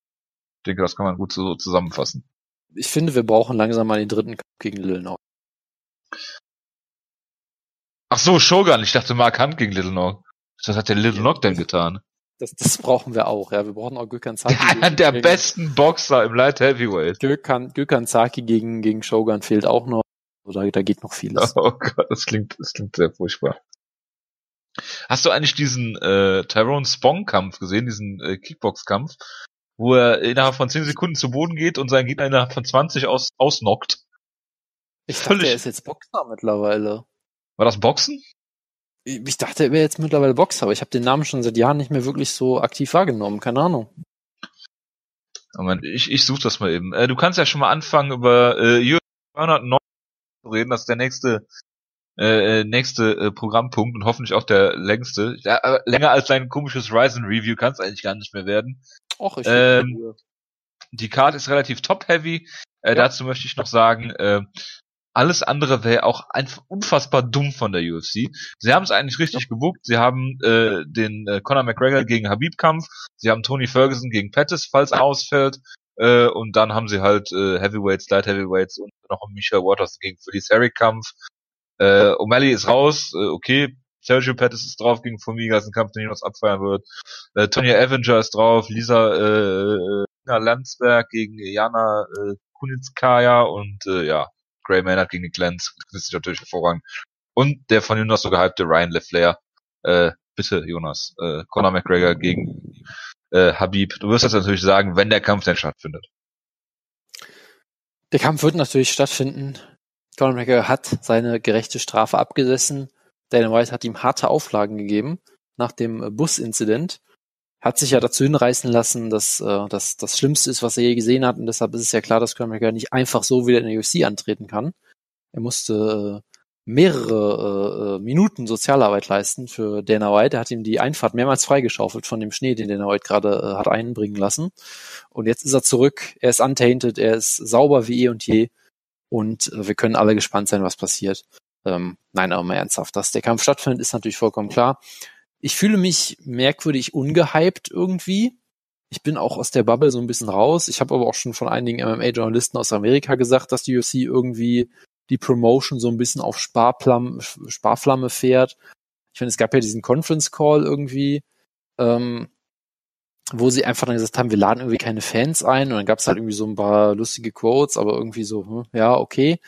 Ich denke, das kann man gut so zusammenfassen. Ich finde, wir brauchen langsam mal den dritten Kampf gegen Lil Nog. Ach so, Shogun. Ich dachte Mark Hunt gegen Little Nog. Was hat der Little Nog denn getan? Das, das brauchen wir auch, ja. Wir brauchen auch Gökhan Saki. *laughs* Einer der gegen, besten Boxer im Light Heavyweight. Gökhan, Gökhan Saki gegen, gegen Shogun fehlt auch noch. Oder da geht noch vieles. *laughs* Oh Gott, das klingt, das klingt sehr furchtbar. Hast du eigentlich diesen äh, Tyrone Spong-Kampf gesehen, diesen äh, Kickbox-Kampf, wo er innerhalb von 10 Sekunden zu Boden geht und seinen Gegner innerhalb von 20 aus, ausnockt? Ich Völlig. dachte, er ist jetzt Boxer mittlerweile. War das Boxen? Ich dachte, er wäre jetzt mittlerweile Boxer, aber ich habe den Namen schon seit Jahren nicht mehr wirklich so aktiv wahrgenommen. Keine Ahnung. Moment, ich, ich suche das mal eben. Äh, du kannst ja schon mal anfangen über äh, 209 reden. Das ist der nächste äh, äh, nächste äh, Programmpunkt und hoffentlich auch der längste. Ja, aber länger als dein komisches Ryzen Review kann es eigentlich gar nicht mehr werden. Och, ich ähm, die Card ist relativ top-heavy. Äh, ja. Dazu möchte ich noch sagen, äh, alles andere wäre auch einfach unfassbar dumm von der UFC. Sie haben es eigentlich richtig ja. gebuckt. Sie haben äh, den äh, Conor McGregor gegen Habib-Kampf. Sie haben Tony Ferguson gegen Pettis, falls er ausfällt. Äh, und dann haben sie halt äh, Heavyweights, Light Heavyweights und noch Michael Waters gegen Felice Herrick-Kampf. Äh, O'Malley ist raus, äh, okay. Sergio Pettis ist drauf gegen Formiga, ist ein Kampf, den Jonas abfeiern wird. Äh, Tonya Avenger ist drauf, Lisa äh, Lina Landsberg gegen Jana äh, Kunitskaya und äh, ja, Gray Maynard gegen die Glens. Das ist natürlich hervorragend. Und der von Jonas so gehypte Ryan LeFlair. Äh, bitte, Jonas. Äh, Conor McGregor gegen äh, Habib. Du wirst das natürlich sagen, wenn der Kampf denn stattfindet. Der Kampf wird natürlich stattfinden. Conor McGregor hat seine gerechte Strafe abgesessen. Dana White hat ihm harte Auflagen gegeben nach dem Busincident. Hat sich ja dazu hinreißen lassen, dass äh, das das Schlimmste ist, was er je gesehen hat. Und deshalb ist es ja klar, dass Conor McGregor nicht einfach so wieder in der UFC antreten kann. Er musste äh, mehrere äh, äh, Minuten Sozialarbeit leisten für Dana White. Er hat ihm die Einfahrt mehrmals freigeschaufelt von dem Schnee, den Dana White gerade äh, hat einbringen lassen. Und jetzt ist er zurück. Er ist untainted. Er ist sauber wie eh und je. Und äh, wir können alle gespannt sein, was passiert. Ähm, nein, aber mal ernsthaft. Dass der Kampf stattfindet, ist natürlich vollkommen klar. Ich fühle mich merkwürdig ungehypt irgendwie. Ich bin auch aus der Bubble so ein bisschen raus. Ich habe aber auch schon von einigen MMA-Journalisten aus Amerika gesagt, dass die UFC irgendwie die Promotion so ein bisschen auf Sparflamme, Sparflamme fährt. Ich finde, es gab ja diesen Conference Call irgendwie, ähm, wo sie einfach dann gesagt haben, wir laden irgendwie keine Fans ein und dann gab es halt irgendwie so ein paar lustige Quotes, aber irgendwie so, hm, ja, okay.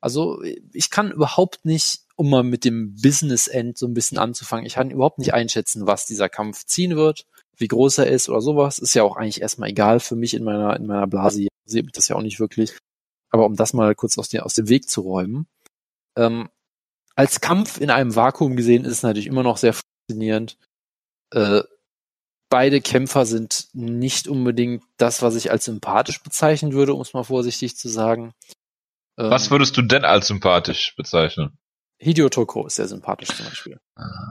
Also ich kann überhaupt nicht, um mal mit dem Business-End so ein bisschen anzufangen, ich kann überhaupt nicht einschätzen, was dieser Kampf ziehen wird, wie groß er ist oder sowas. Ist ja auch eigentlich erstmal egal für mich in meiner, in meiner Blase. Sehe ich das ja auch nicht wirklich. Aber um das mal kurz aus, den, aus dem Weg zu räumen. Ähm, als Kampf in einem Vakuum gesehen ist es natürlich immer noch sehr faszinierend. Äh, beide Kämpfer sind nicht unbedingt das, was ich als sympathisch bezeichnen würde, um es mal vorsichtig zu sagen. Ähm, was würdest du denn als sympathisch bezeichnen? Hideo Toko ist sehr sympathisch zum Beispiel. Ah.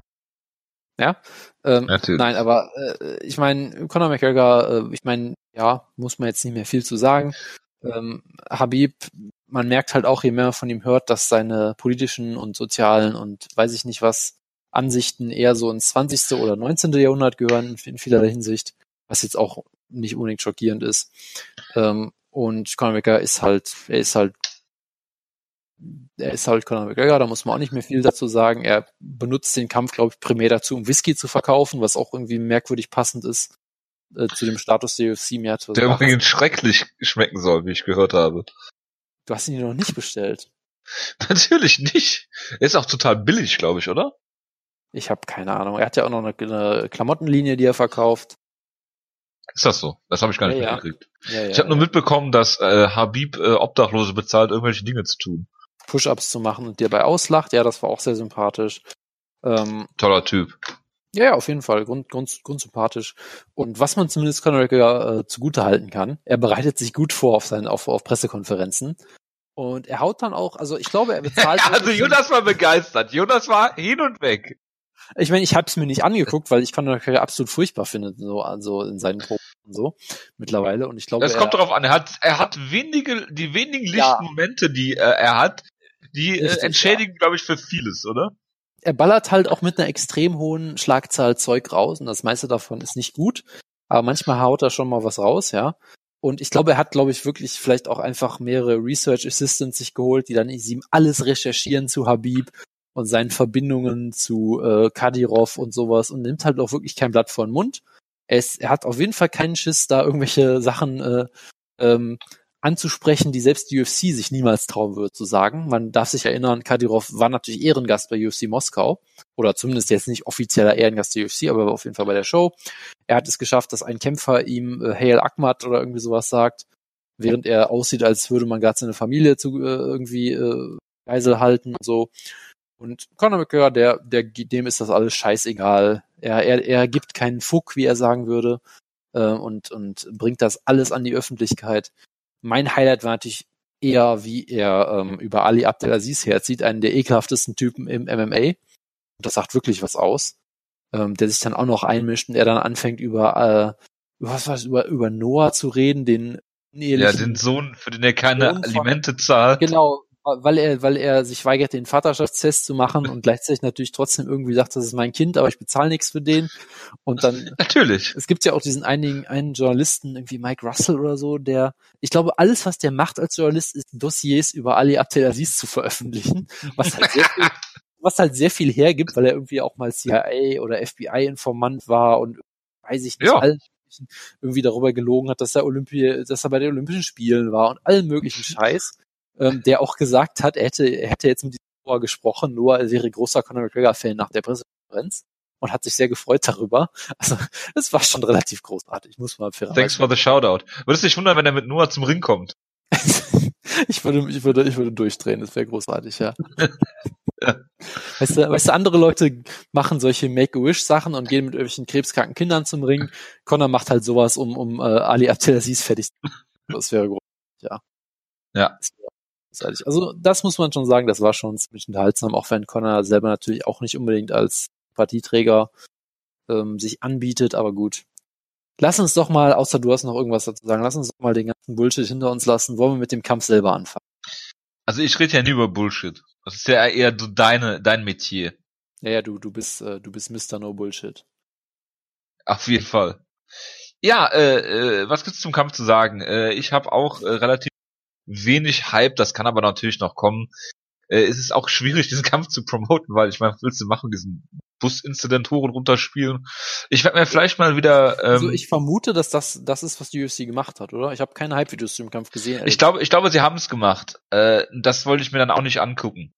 Ja, ähm, Natürlich. nein, aber äh, ich meine, Conor McGregor, äh, ich meine, ja, muss man jetzt nicht mehr viel zu sagen ähm, Habib, man merkt halt auch, je mehr man von ihm hört, dass seine politischen und sozialen und weiß ich nicht was Ansichten eher so ins 20. oder 19. Jahrhundert gehören in vielerlei Hinsicht, was jetzt auch nicht unbedingt schockierend ist. Ähm, und Conor McGregor ist halt, er ist halt, er ist halt Conor McGregor, da muss man auch nicht mehr viel dazu sagen. Er benutzt den Kampf, glaube ich, primär dazu, um Whisky zu verkaufen, was auch irgendwie merkwürdig passend ist äh, zu dem Status der UFC mehr zu Der übrigens schrecklich schmecken soll, wie ich gehört habe. Du hast ihn noch nicht bestellt. *laughs* Natürlich nicht. Er ist auch total billig, glaube ich, oder? Ich habe keine Ahnung. Er hat ja auch noch eine, eine, Klamottenlinie, die er verkauft. Ist das so? Das habe ich gar nicht ja, mitgekriegt. Ja. Ja, ich habe nur mitbekommen, dass äh, Habib äh, Obdachlose bezahlt, irgendwelche Dinge zu tun. Push-ups zu machen und dir bei auslacht. Ja, das war auch sehr sympathisch. Ähm, Toller Typ. Ja, ja, auf jeden Fall. Grund, grund, grundsympathisch. Und was man zumindest Conor McGregor äh, zugute halten kann, er bereitet sich gut vor auf, seinen, auf, auf Pressekonferenzen. Und er haut dann auch, also ich glaube, er bezahlt. *laughs* also Jonas war begeistert. Jonas war hin und weg. Ich meine, ich habe es mir nicht angeguckt, weil ich Conor McGregor absolut furchtbar finde, so also in seinen Proben und so mittlerweile. Und ich glaube, das kommt darauf an. Er hat, er hat wenige, die wenigen Lichtmomente, ja. die äh, er hat, die äh, entschädigen, ja. glaube ich, für vieles, oder? Er ballert halt auch mit einer extrem hohen Schlagzahl Zeug raus und das meiste davon ist nicht gut. Aber manchmal haut er schon mal was raus, ja. Und ich glaube, er hat, glaube ich, wirklich vielleicht auch einfach mehrere Research Assistants sich geholt, die dann ihm alles recherchieren zu Habib und seinen Verbindungen zu äh, Kadirov und sowas und nimmt halt auch wirklich kein Blatt vor den Mund. Er, ist, er hat auf jeden Fall keinen Schiss, da irgendwelche Sachen äh, ähm, anzusprechen, die selbst die UFC sich niemals trauen würde zu sagen. Man darf sich erinnern, Kadirov war natürlich Ehrengast bei UFC Moskau oder zumindest jetzt nicht offizieller Ehrengast der UFC, aber auf jeden Fall bei der Show. Er hat es geschafft, dass ein Kämpfer ihm äh, Hail Ahmad oder irgendwie sowas sagt, während er aussieht, als würde man gerade seine Familie zu äh, irgendwie äh, Geisel halten und so. Und Conor McGregor, der, der, dem ist das alles scheißegal. Er, er, er gibt keinen Fuck, wie er sagen würde, äh, und, und bringt das alles an die Öffentlichkeit. Mein Highlight war natürlich eher, wie er ähm, über Ali Abdelaziz herzieht, einen der ekelhaftesten Typen im MMA. Und das sagt wirklich was aus. Ähm, der sich dann auch noch einmischt und er dann anfängt über, äh, was war über, über Noah zu reden, den Ja, den Sohn, für den er keine Sohn Alimente zahlt. Genau, weil er, weil er sich weigert, den Vaterschaftstest zu machen und gleichzeitig natürlich trotzdem irgendwie sagt, das ist mein Kind, aber ich bezahle nichts für den. Und dann. *laughs* Natürlich. Es gibt ja auch diesen einigen, einen Journalisten, irgendwie Mike Russell oder so, der, ich glaube, alles, was der macht als Journalist, ist Dossiers über Ali Abdelaziz zu veröffentlichen, was halt sehr viel, *laughs* was halt sehr viel hergibt, weil er irgendwie auch mal CIA oder FBI-Informant war und weiß ich nicht, ja. allen irgendwie darüber gelogen hat, dass er Olympia, dass er bei den Olympischen Spielen war und allen möglichen Scheiß ähm, der auch gesagt hat, er hätte, er hätte jetzt mit Noah gesprochen, Noah wäre großer Conor McGregor-Fan nach der Pressekonferenz und hat sich sehr gefreut darüber. Also das war schon relativ großartig, muss man fairerweise Thanks for the shoutout. Würdest du dich wundern, wenn er mit Noah zum Ring kommt? *laughs* ich würde, ich würde, ich würde durchdrehen, das wäre großartig, ja. *laughs* Weißt du, weißt du, andere Leute machen solche Make-A-Wish-Sachen und gehen mit irgendwelchen krebskranken Kindern zum Ring. Connor macht halt sowas, um, um uh, Ali Abdelaziz fertig zu Das wäre großartig, ja. Ja großartig. Also das muss man schon sagen, das war schon ziemlich unterhaltsam, auch wenn Connor selber natürlich auch nicht unbedingt als Partieträger ähm, sich anbietet, aber gut. Lass uns doch mal, außer du hast noch irgendwas dazu sagen, lass uns doch mal den ganzen Bullshit hinter uns lassen. Wollen wir mit dem Kampf selber anfangen? Also ich rede ja nie über Bullshit. Das ist ja eher so deine, dein Metier. Ja, ja, du, du bist, äh, du bist Mr. No Bullshit. Auf jeden Fall. Ja, äh, äh, was gibt's zum Kampf zu sagen? Äh, ich habe auch äh, relativ wenig Hype, das kann aber natürlich noch kommen. Äh, es ist auch schwierig, *laughs* diesen Kampf zu promoten, weil ich meine, was willst du machen, diesen Bus-Incident hoch und runter spielen? Ich werde mir vielleicht mal wieder. Ähm, also ich vermute, dass das das ist, was die UFC gemacht hat, oder? Ich habe keine Hype-Videos zu dem Kampf gesehen. Ich glaube, ich glaube, sie haben es gemacht. Äh, das wollte ich mir dann auch nicht angucken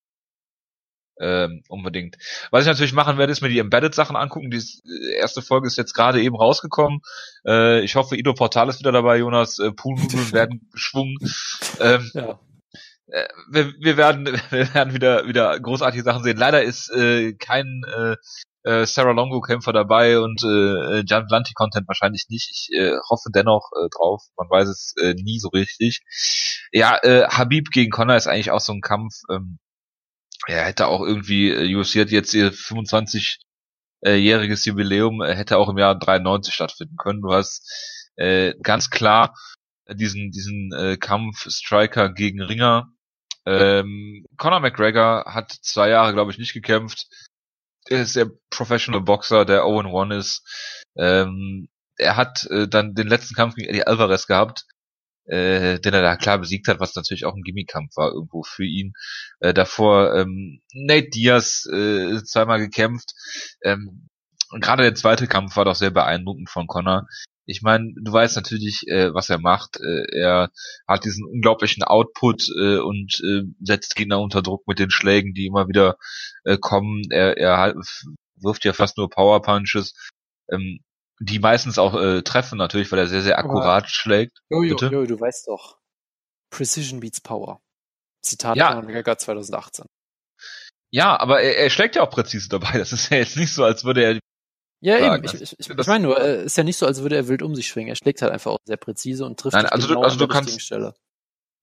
ähm, unbedingt. Was ich natürlich machen werde, ist mir die Embedded-Sachen angucken. Die äh, erste Folge ist jetzt gerade eben rausgekommen. Äh, ich hoffe, Ido Portal ist wieder dabei, Jonas. Äh, Poolnudeln *laughs* werden geschwungen. Ähm, ja. äh, wir, wir, werden, *laughs* wir werden wieder, wieder großartige Sachen sehen. Leider ist äh, kein äh, äh Sarah Longo-Kämpfer dabei und äh, Jan Blanty-Content wahrscheinlich nicht. Ich äh, hoffe dennoch äh, drauf. Man weiß es äh, nie so richtig. Ja, äh, Habib gegen Connor ist eigentlich auch so ein Kampf. Ähm, er hätte auch irgendwie, äh, UFC hat jetzt ihr 25-jähriges Jubiläum, äh, hätte auch im Jahr 93 stattfinden können. Du hast äh, ganz klar diesen, diesen äh, Kampf Striker gegen Ringer. Ähm, Conor McGregor hat zwei Jahre, glaube ich, nicht gekämpft. Er ist der Professional Boxer, der 0-1 ist. Ähm, er hat äh, dann den letzten Kampf gegen Eddie Alvarez gehabt äh, den er da klar besiegt hat, was natürlich auch ein Gimmikampf war irgendwo für ihn. Äh, davor ähm, Nate Diaz äh, zweimal gekämpft. Ähm, Gerade der zweite Kampf war doch sehr beeindruckend von Connor. Ich meine, du weißt natürlich, äh, was er macht. Äh, er hat diesen unglaublichen Output äh, und äh, setzt Gegner unter Druck mit den Schlägen, die immer wieder äh, kommen. Er, er wirft ja fast nur Power Punches. Ähm, die meistens auch äh, treffen natürlich, weil er sehr, sehr akkurat Aber, schlägt. Jojo, Bitte? Jojo, du weißt doch. Precision beats Power. Zitat ja. von McGregor 2018. Ja, aber er, er schlägt ja auch präzise dabei. Das ist ja jetzt nicht so, als würde er Ja, sagen. eben. Ich, ich, ich, ich meine nur, äh, ist ja nicht so, als würde er wild um sich schwingen. Er schlägt halt einfach auch sehr präzise und trifft Nein, also du- genau also an du der kannst- richtigen Stelle.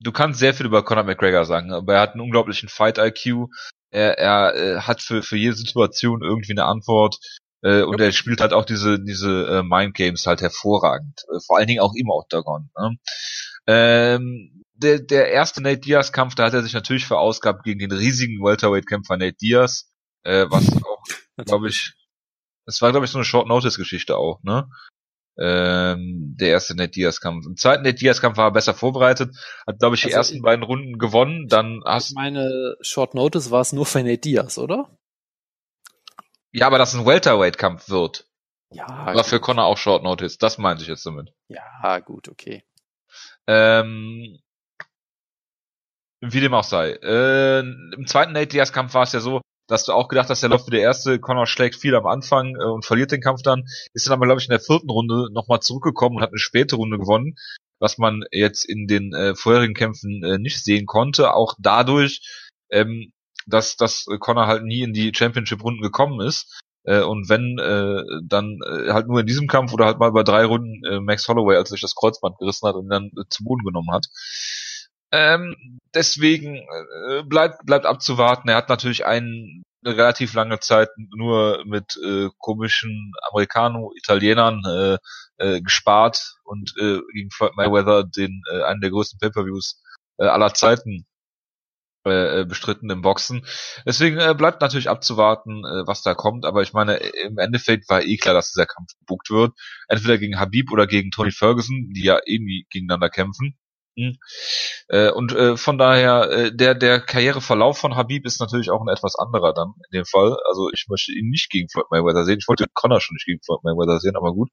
du kannst sehr viel über Conor McGregor sagen, aber er hat einen unglaublichen Fight-IQ. Er, er äh, hat für, für jede Situation irgendwie eine Antwort. Äh, und er spielt halt auch diese, diese äh, Mind Games halt hervorragend. Äh, vor allen Dingen auch im Octagon. Ne? Ähm, der, der erste Nate Diaz-Kampf, da hat er sich natürlich verausgabt gegen den riesigen Welterweight-Kämpfer Nate Diaz. Äh, was *laughs* auch, glaube ich, das war, glaube ich, so eine Short-Notice-Geschichte auch, ne? Ähm, der erste Nate Diaz-Kampf. Im zweiten Nate Diaz-Kampf war er besser vorbereitet, hat, glaube ich, die Also ersten ich- beiden Runden gewonnen, dann hast meine, Short Notice war es nur für Nate Diaz, oder? Ja, aber dass ein Welterweight-Kampf wird, Ja, war für Connor auch Short Notice, das meinte ich jetzt damit. ja, gut, okay. Ähm, wie dem auch sei. Äh, Im zweiten Nate Diaz-Kampf war es ja so, dass du auch gedacht hast, der läuft wie der erste, Connor schlägt viel am Anfang äh, und verliert den Kampf dann, ist dann aber, glaube ich, in der vierten Runde nochmal zurückgekommen und hat eine späte Runde gewonnen, was man jetzt in den äh, vorherigen Kämpfen äh, nicht sehen konnte, auch dadurch, ähm, dass, dass Connor halt nie in die Championship-Runden gekommen ist. Äh, und wenn, äh, dann äh, halt nur in diesem Kampf oder halt mal bei drei Runden äh, Max Holloway, als er sich das Kreuzband gerissen hat und dann äh, zu Boden genommen hat. Ähm, deswegen äh, bleibt bleibt abzuwarten. Er hat natürlich einen eine relativ lange Zeit nur mit äh, komischen Americano-Italienern äh, äh, gespart und äh, gegen Floyd Mayweather den äh, einen der größten Pay-per-Views äh, aller Zeiten äh, äh, bestritten im Boxen. Deswegen äh, bleibt natürlich abzuwarten, äh, was da kommt. Aber ich meine, im Endeffekt war eh klar, dass dieser Kampf gebucht wird. Entweder gegen Habib oder gegen Tony Ferguson, die ja irgendwie gegeneinander kämpfen. Hm. Äh, und äh, von daher, äh, der, der Karriereverlauf von Habib ist natürlich auch ein etwas anderer dann in dem Fall. Also ich möchte ihn nicht gegen Floyd Mayweather sehen. Ich wollte Connor schon nicht gegen Floyd Mayweather sehen, aber gut.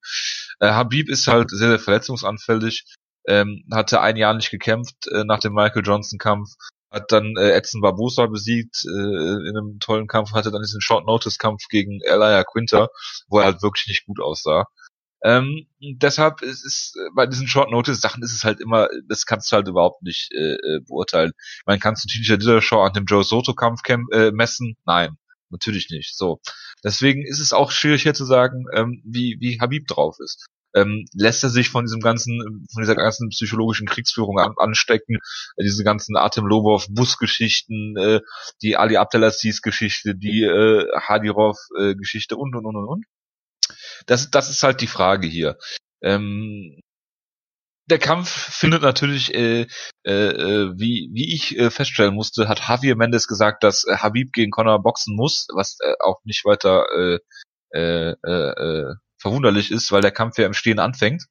Äh, Habib ist halt sehr, sehr verletzungsanfällig. Ähm, hatte ein Jahr nicht gekämpft äh, nach dem Michael Johnson Kampf, hat dann äh, Edson Barbosa besiegt äh, in einem tollen Kampf, hatte dann diesen Short Notice Kampf gegen Elia Quinter, wo er halt wirklich nicht gut aussah. Ähm, deshalb ist es äh, bei diesen Short Notice Sachen ist es halt immer, das kannst du halt überhaupt nicht äh, äh, beurteilen. Meine, kannst du Tinisha Dillashaw an dem Joe Soto Kampf kämp- äh, messen? Nein, natürlich nicht. So, deswegen ist es auch schwierig hier zu sagen, ähm, wie wie Habib drauf ist. Ähm, lässt er sich von diesem ganzen, von dieser ganzen psychologischen Kriegsführung an, anstecken, äh, diese ganzen Artem Lobov Busgeschichten, äh, die Ali Abdelaziz Geschichte, die äh, Hadirov äh, und und und und und. Das, das ist halt die Frage hier. Ähm, der Kampf findet natürlich, äh, äh, äh, wie, wie ich äh, feststellen musste, hat Javier Mendes gesagt, dass äh, Habib gegen Conor boxen muss, was äh, auch nicht weiter äh, äh, äh, verwunderlich ist, weil der Kampf ja im Stehen anfängt.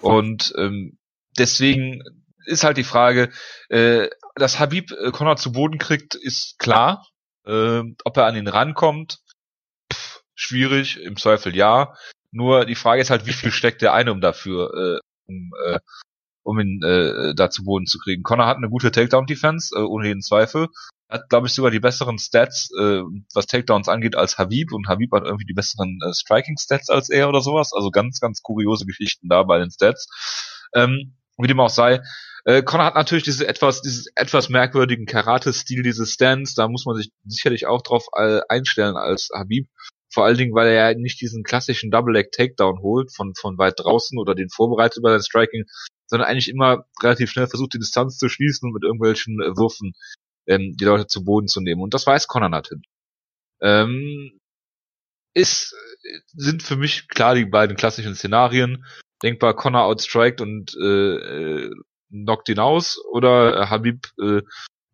Und ähm, deswegen ist halt die Frage, äh, dass Habib äh, Conor zu Boden kriegt, ist klar. Äh, ob er an ihn rankommt, pff, schwierig, im Zweifel ja. Nur die Frage ist halt, wie viel steckt der eine um dafür, äh, um, äh, um ihn äh, da zu Boden zu kriegen. Connor hat eine gute Takedown-Defense, äh, ohne jeden Zweifel. Hat, glaube ich, sogar die besseren Stats, äh, was Takedowns angeht, als Habib. Und Habib hat irgendwie die besseren äh, Striking-Stats als er oder sowas. Also ganz, ganz kuriose Geschichten da bei den Stats. Ähm, wie dem auch sei. Äh, Connor hat natürlich diese etwas, dieses etwas merkwürdigen Karate-Stil, diese Stance. Da muss man sich sicherlich auch drauf äh, einstellen als Habib. Vor allen Dingen, weil er ja nicht diesen klassischen Double-Leg-Takedown holt von, von weit draußen oder den vorbereitet über sein Striking, sondern eigentlich immer relativ schnell versucht, die Distanz zu schließen und mit irgendwelchen äh, Würfen ähm, die Leute zu Boden zu nehmen. Und das weiß Connor natürlich. Ähm, ist, sind für mich klar die beiden klassischen Szenarien. Denkbar Connor outstriked und äh, äh, knockt ihn aus oder äh, Habib äh,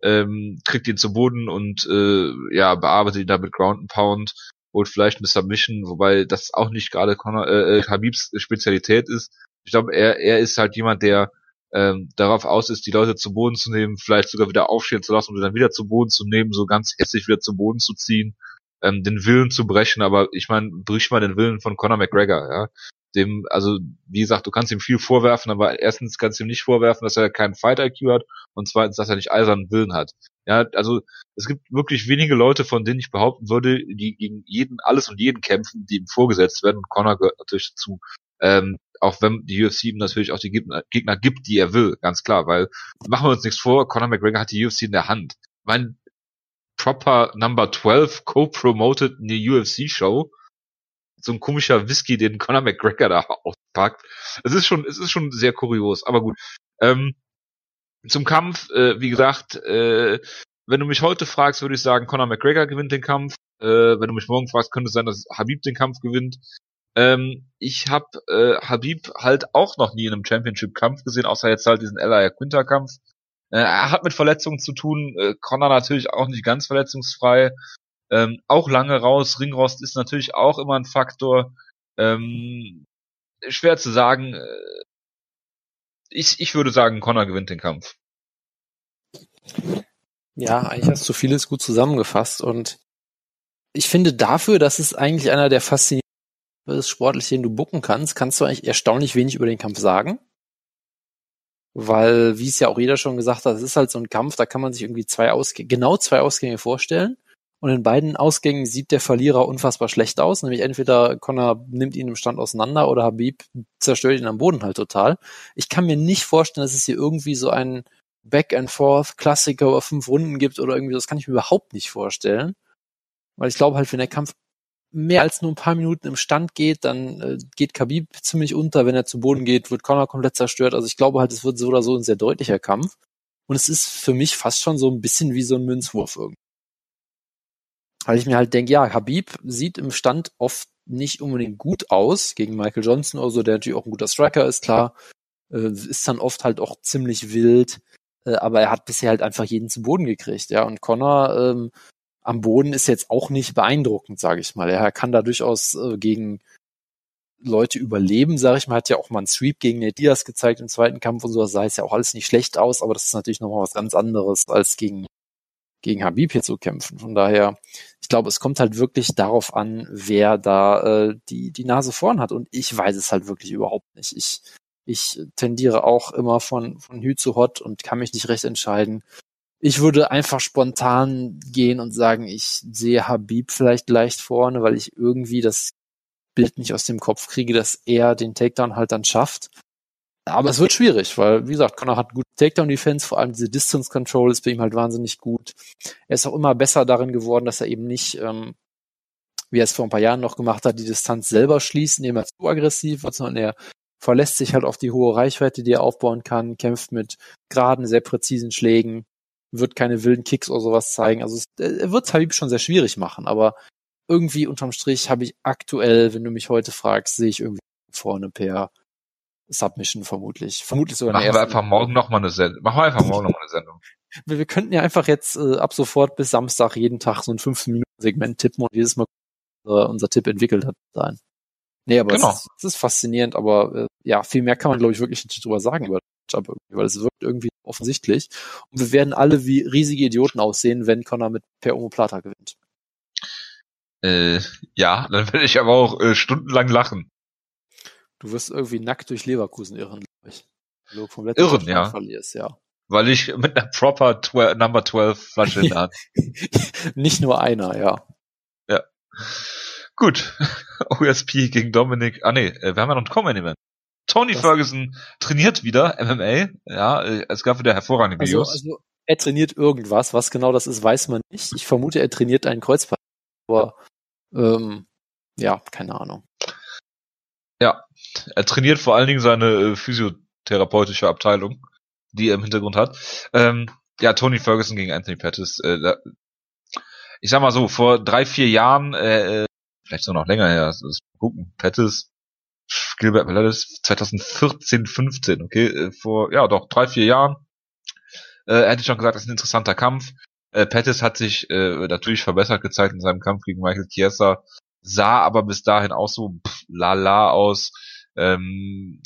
ähm, kriegt ihn zu Boden und äh, ja bearbeitet ihn da mit Ground and Pound holt vielleicht eine Submission, wobei das auch nicht gerade Conor, äh, äh, Habibs Spezialität ist. Ich glaube, er, er ist halt jemand, der ähm, darauf aus ist, die Leute zu Boden zu nehmen, vielleicht sogar wieder aufstehen zu lassen und dann wieder zu Boden zu nehmen, so ganz hässlich wieder zu Boden zu ziehen, ähm, den Willen zu brechen. Aber ich meine, brich mal den Willen von Conor McGregor, ja. Dem, also wie gesagt, du kannst ihm viel vorwerfen, aber erstens kannst du ihm nicht vorwerfen, dass er keinen Fight IQ hat und zweitens, dass er nicht eisernen Willen hat. Ja, also es gibt wirklich wenige Leute, von denen ich behaupten würde, die gegen jeden, alles und jeden kämpfen, die ihm vorgesetzt werden. Und Conor gehört natürlich dazu. Ähm, auch wenn die UFC ihm natürlich auch die Gegner, Gegner gibt, die er will, ganz klar, weil machen wir uns nichts vor, Conor McGregor hat die UFC in der Hand. Mein proper Number 12 co-promoted in die UFC-Show, so ein komischer Whisky, den Conor McGregor da auspackt. Es ist schon, es ist schon sehr kurios, aber gut. Ähm, zum Kampf, äh, wie gesagt, äh, wenn du mich heute fragst, würde ich sagen, Conor McGregor gewinnt den Kampf. Äh, wenn du mich morgen fragst, könnte es sein, dass Habib den Kampf gewinnt. Ähm, ich habe äh, Habib halt auch noch nie in einem Championship-Kampf gesehen, außer jetzt halt diesen Ella Quinter-Kampf. Äh, er hat mit Verletzungen zu tun, äh, Conor natürlich auch nicht ganz verletzungsfrei. Ähm, auch lange raus, Ringrost ist natürlich auch immer ein Faktor. Ähm, schwer zu sagen. Äh, ich, ich würde sagen, Conor gewinnt den Kampf. Ja, eigentlich hast du vieles gut zusammengefasst und ich finde dafür, dass es eigentlich einer der faszinierenden sportlich, den du bucken kannst, kannst du eigentlich erstaunlich wenig über den Kampf sagen. Weil, wie es ja auch jeder schon gesagt hat, es ist halt so ein Kampf, da kann man sich irgendwie zwei Ausgänge, genau zwei Ausgänge vorstellen. Und in beiden Ausgängen sieht der Verlierer unfassbar schlecht aus. Nämlich entweder Connor nimmt ihn im Stand auseinander oder Habib zerstört ihn am Boden halt total. Ich kann mir nicht vorstellen, dass es hier irgendwie so einen Back and Forth Klassiker über fünf Runden gibt oder irgendwie, das kann ich mir überhaupt nicht vorstellen. Weil ich glaube halt, wenn der Kampf mehr als nur ein paar Minuten im Stand geht, dann äh, geht Khabib ziemlich unter. Wenn er zu Boden geht, wird Connor komplett zerstört. Also ich glaube halt, es wird so oder so ein sehr deutlicher Kampf. Und es ist für mich fast schon so ein bisschen wie so ein Münzwurf irgendwie. Weil ich mir halt denke, ja, Habib sieht im Stand oft nicht unbedingt gut aus gegen Michael Johnson oder so, der natürlich auch ein guter Striker ist, klar. Äh, ist dann oft halt auch ziemlich wild. Äh, aber er hat bisher halt einfach jeden zu Boden gekriegt, ja. Und Connor ähm, am Boden ist jetzt auch nicht beeindruckend, sage ich mal. Er kann da durchaus äh, gegen Leute überleben, sage ich mal. Hat ja auch mal einen Sweep gegen Nate Diaz gezeigt im zweiten Kampf und so. Das sah jetzt ja auch alles nicht schlecht aus, aber das ist natürlich nochmal was ganz anderes, als gegen, gegen Habib hier zu kämpfen. Von daher, ich glaube, es kommt halt wirklich darauf an, wer da äh, die, die Nase vorn hat. Und ich weiß es halt wirklich überhaupt nicht. Ich, ich tendiere auch immer von, von Hü zu Hot und kann mich nicht recht entscheiden ich würde einfach spontan gehen und sagen, ich sehe Habib vielleicht leicht vorne, weil ich irgendwie das Bild nicht aus dem Kopf kriege, dass er den Takedown halt dann schafft. Aber es wird schwierig, weil, wie gesagt, Conor hat gute Takedown-Defense, vor allem diese Distance Control ist bei ihm halt wahnsinnig gut. Er ist auch immer besser darin geworden, dass er eben nicht, ähm, wie er es vor ein paar Jahren noch gemacht hat, die Distanz selber schließt, indem er zu aggressiv wird, sondern er verlässt sich halt auf die hohe Reichweite, die er aufbauen kann, kämpft mit geraden, sehr präzisen Schlägen, wird keine wilden Kicks oder sowas zeigen. Also es, er wird Habib schon sehr schwierig machen, aber irgendwie unterm Strich habe ich aktuell, wenn du mich heute fragst, sehe ich irgendwie vorne per Submission vermutlich. Vermutlich sogar Machen wir einfach morgen nochmal eine Sendung. Machen wir einfach morgen nochmal eine Sendung. Wir, wir könnten ja einfach jetzt äh, ab sofort bis Samstag jeden Tag so ein 15-Minuten-Segment tippen und jedes Mal äh, unser Tipp entwickelt hat sein. Nee, aber genau. es, ist, es ist faszinierend, aber äh, ja, viel mehr kann man, glaube ich, wirklich nicht drüber sagen über Matchup irgendwie, weil es wirkt irgendwie offensichtlich. Und wir werden alle wie riesige Idioten aussehen, wenn Connor mit Per Omoplata gewinnt. Äh, ja, dann werde ich aber auch äh, stundenlang lachen. Du wirst irgendwie nackt durch Leverkusen irren, glaube ich. Wenn du vom letzten irren, ja. verlierst, ja. Weil ich mit einer proper 12, Number 12 Flasche in der Hand. *laughs* Nicht nur einer, ja. Ja. Gut. *laughs* OSP gegen Dominik. Ah nee, äh, wir haben ja noch ein Common Event. Tony das Ferguson trainiert wieder MMA. Ja, äh, es gab wieder hervorragende also, Videos. Also, er trainiert irgendwas. Was genau das ist, weiß man nicht. Ich vermute, er trainiert einen Kreuzband. Aber ähm, ja, keine Ahnung. Ja, er trainiert vor allen Dingen seine äh, physiotherapeutische Abteilung, die er im Hintergrund hat. Ähm, ja, Tony Ferguson gegen Anthony Pettis. Äh, da, ich sag mal so, vor drei, vier Jahren, äh, äh vielleicht sogar noch länger her, das gucken, Pettis Gilbert Melendez 2014, 15, okay, äh, vor, ja, doch, drei, vier Jahren. Äh, er hätte schon gesagt, das ist ein interessanter Kampf. Äh, Pettis hat sich äh, natürlich verbessert gezeigt in seinem Kampf gegen Michael Chiesa, sah aber bis dahin auch so pff, lala aus. Ähm,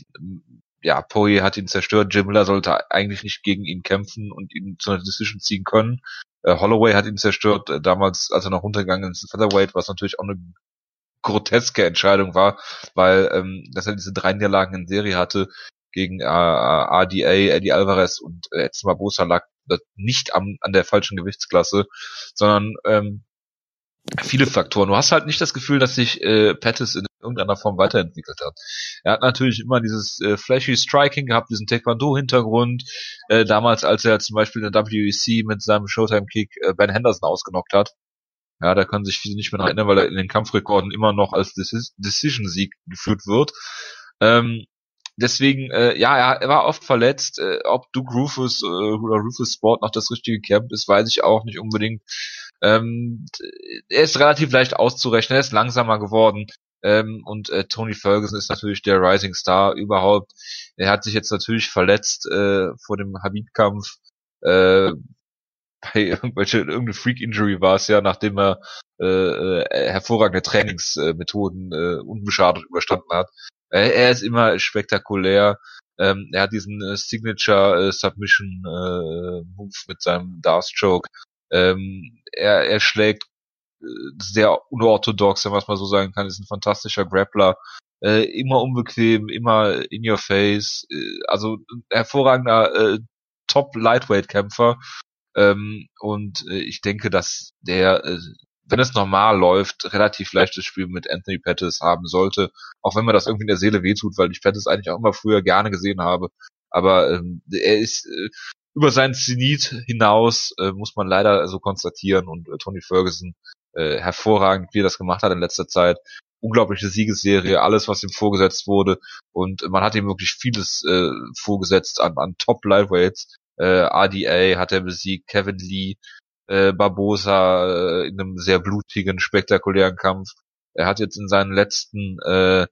ja, Poirier hat ihn zerstört. Jim Miller sollte eigentlich nicht gegen ihn kämpfen und ihn zu einer Decision ziehen können. Äh, Holloway hat ihn zerstört, äh, damals, als er noch runtergegangen ist, Featherweight, was natürlich auch eine groteske Entscheidung war, weil ähm, dass er diese drei Niederlagen in Serie hatte gegen äh, RDA, Eddie Alvarez und äh, Edson Barbosa lag nicht am, an der falschen Gewichtsklasse, sondern ähm, viele Faktoren. Du hast halt nicht das Gefühl, dass sich äh, Pettis in irgendeiner Form weiterentwickelt hat. Er hat natürlich immer dieses äh, flashy Striking gehabt, diesen Taekwondo-Hintergrund. Äh, damals, als er zum Beispiel in der WEC mit seinem Showtime-Kick äh, Ben Henderson ausgenockt hat Ja, da können sich viele nicht mehr erinnern, weil er in den Kampfrekorden immer noch als Decision-Sieg geführt wird. Ähm, deswegen, äh, ja, er, er war oft verletzt. Äh, ob Duke Rufus äh, oder Rufus Sport noch das richtige Camp ist, weiß ich auch nicht unbedingt. Ähm, er ist relativ leicht auszurechnen, er ist langsamer geworden. Ähm, und äh, Tony Ferguson ist natürlich der Rising Star überhaupt. Er hat sich jetzt natürlich verletzt äh, vor dem Habib-Kampf. Äh, bei irgendwelche irgendeine Freak Injury war es ja, nachdem er äh, äh, hervorragende Trainingsmethoden äh, unbeschadet überstanden hat. Äh, er ist immer spektakulär. Ähm, er hat diesen äh, Signature äh, Submission äh, Move mit seinem Darth Choke. Ähm, er, er schlägt äh, sehr unorthodox, wenn man es mal so sagen kann, ist ein fantastischer Grappler. Äh, immer unbequem, immer in your face. Äh, also hervorragender äh, Top Lightweight Kämpfer. Ähm, und äh, ich denke, dass der äh, wenn es normal läuft, relativ leichtes Spiel mit Anthony Pettis haben sollte. Auch wenn mir das irgendwie in der Seele wehtut, weil ich Pettis eigentlich auch immer früher gerne gesehen habe. Aber ähm, er ist äh, über seinen Zenit hinaus, äh, muss man leider so konstatieren. Und äh, Tony Ferguson äh, hervorragend, wie er das gemacht hat in letzter Zeit. Unglaubliche Siegesserie, alles, was ihm vorgesetzt wurde. Und man hat ihm wirklich vieles äh, vorgesetzt an, an Top-Lightweights. Äh, RDA hat er besiegt, Kevin Lee, äh, Barbosa äh, in einem sehr blutigen, spektakulären Kampf. Er hat jetzt in seinen letzten äh,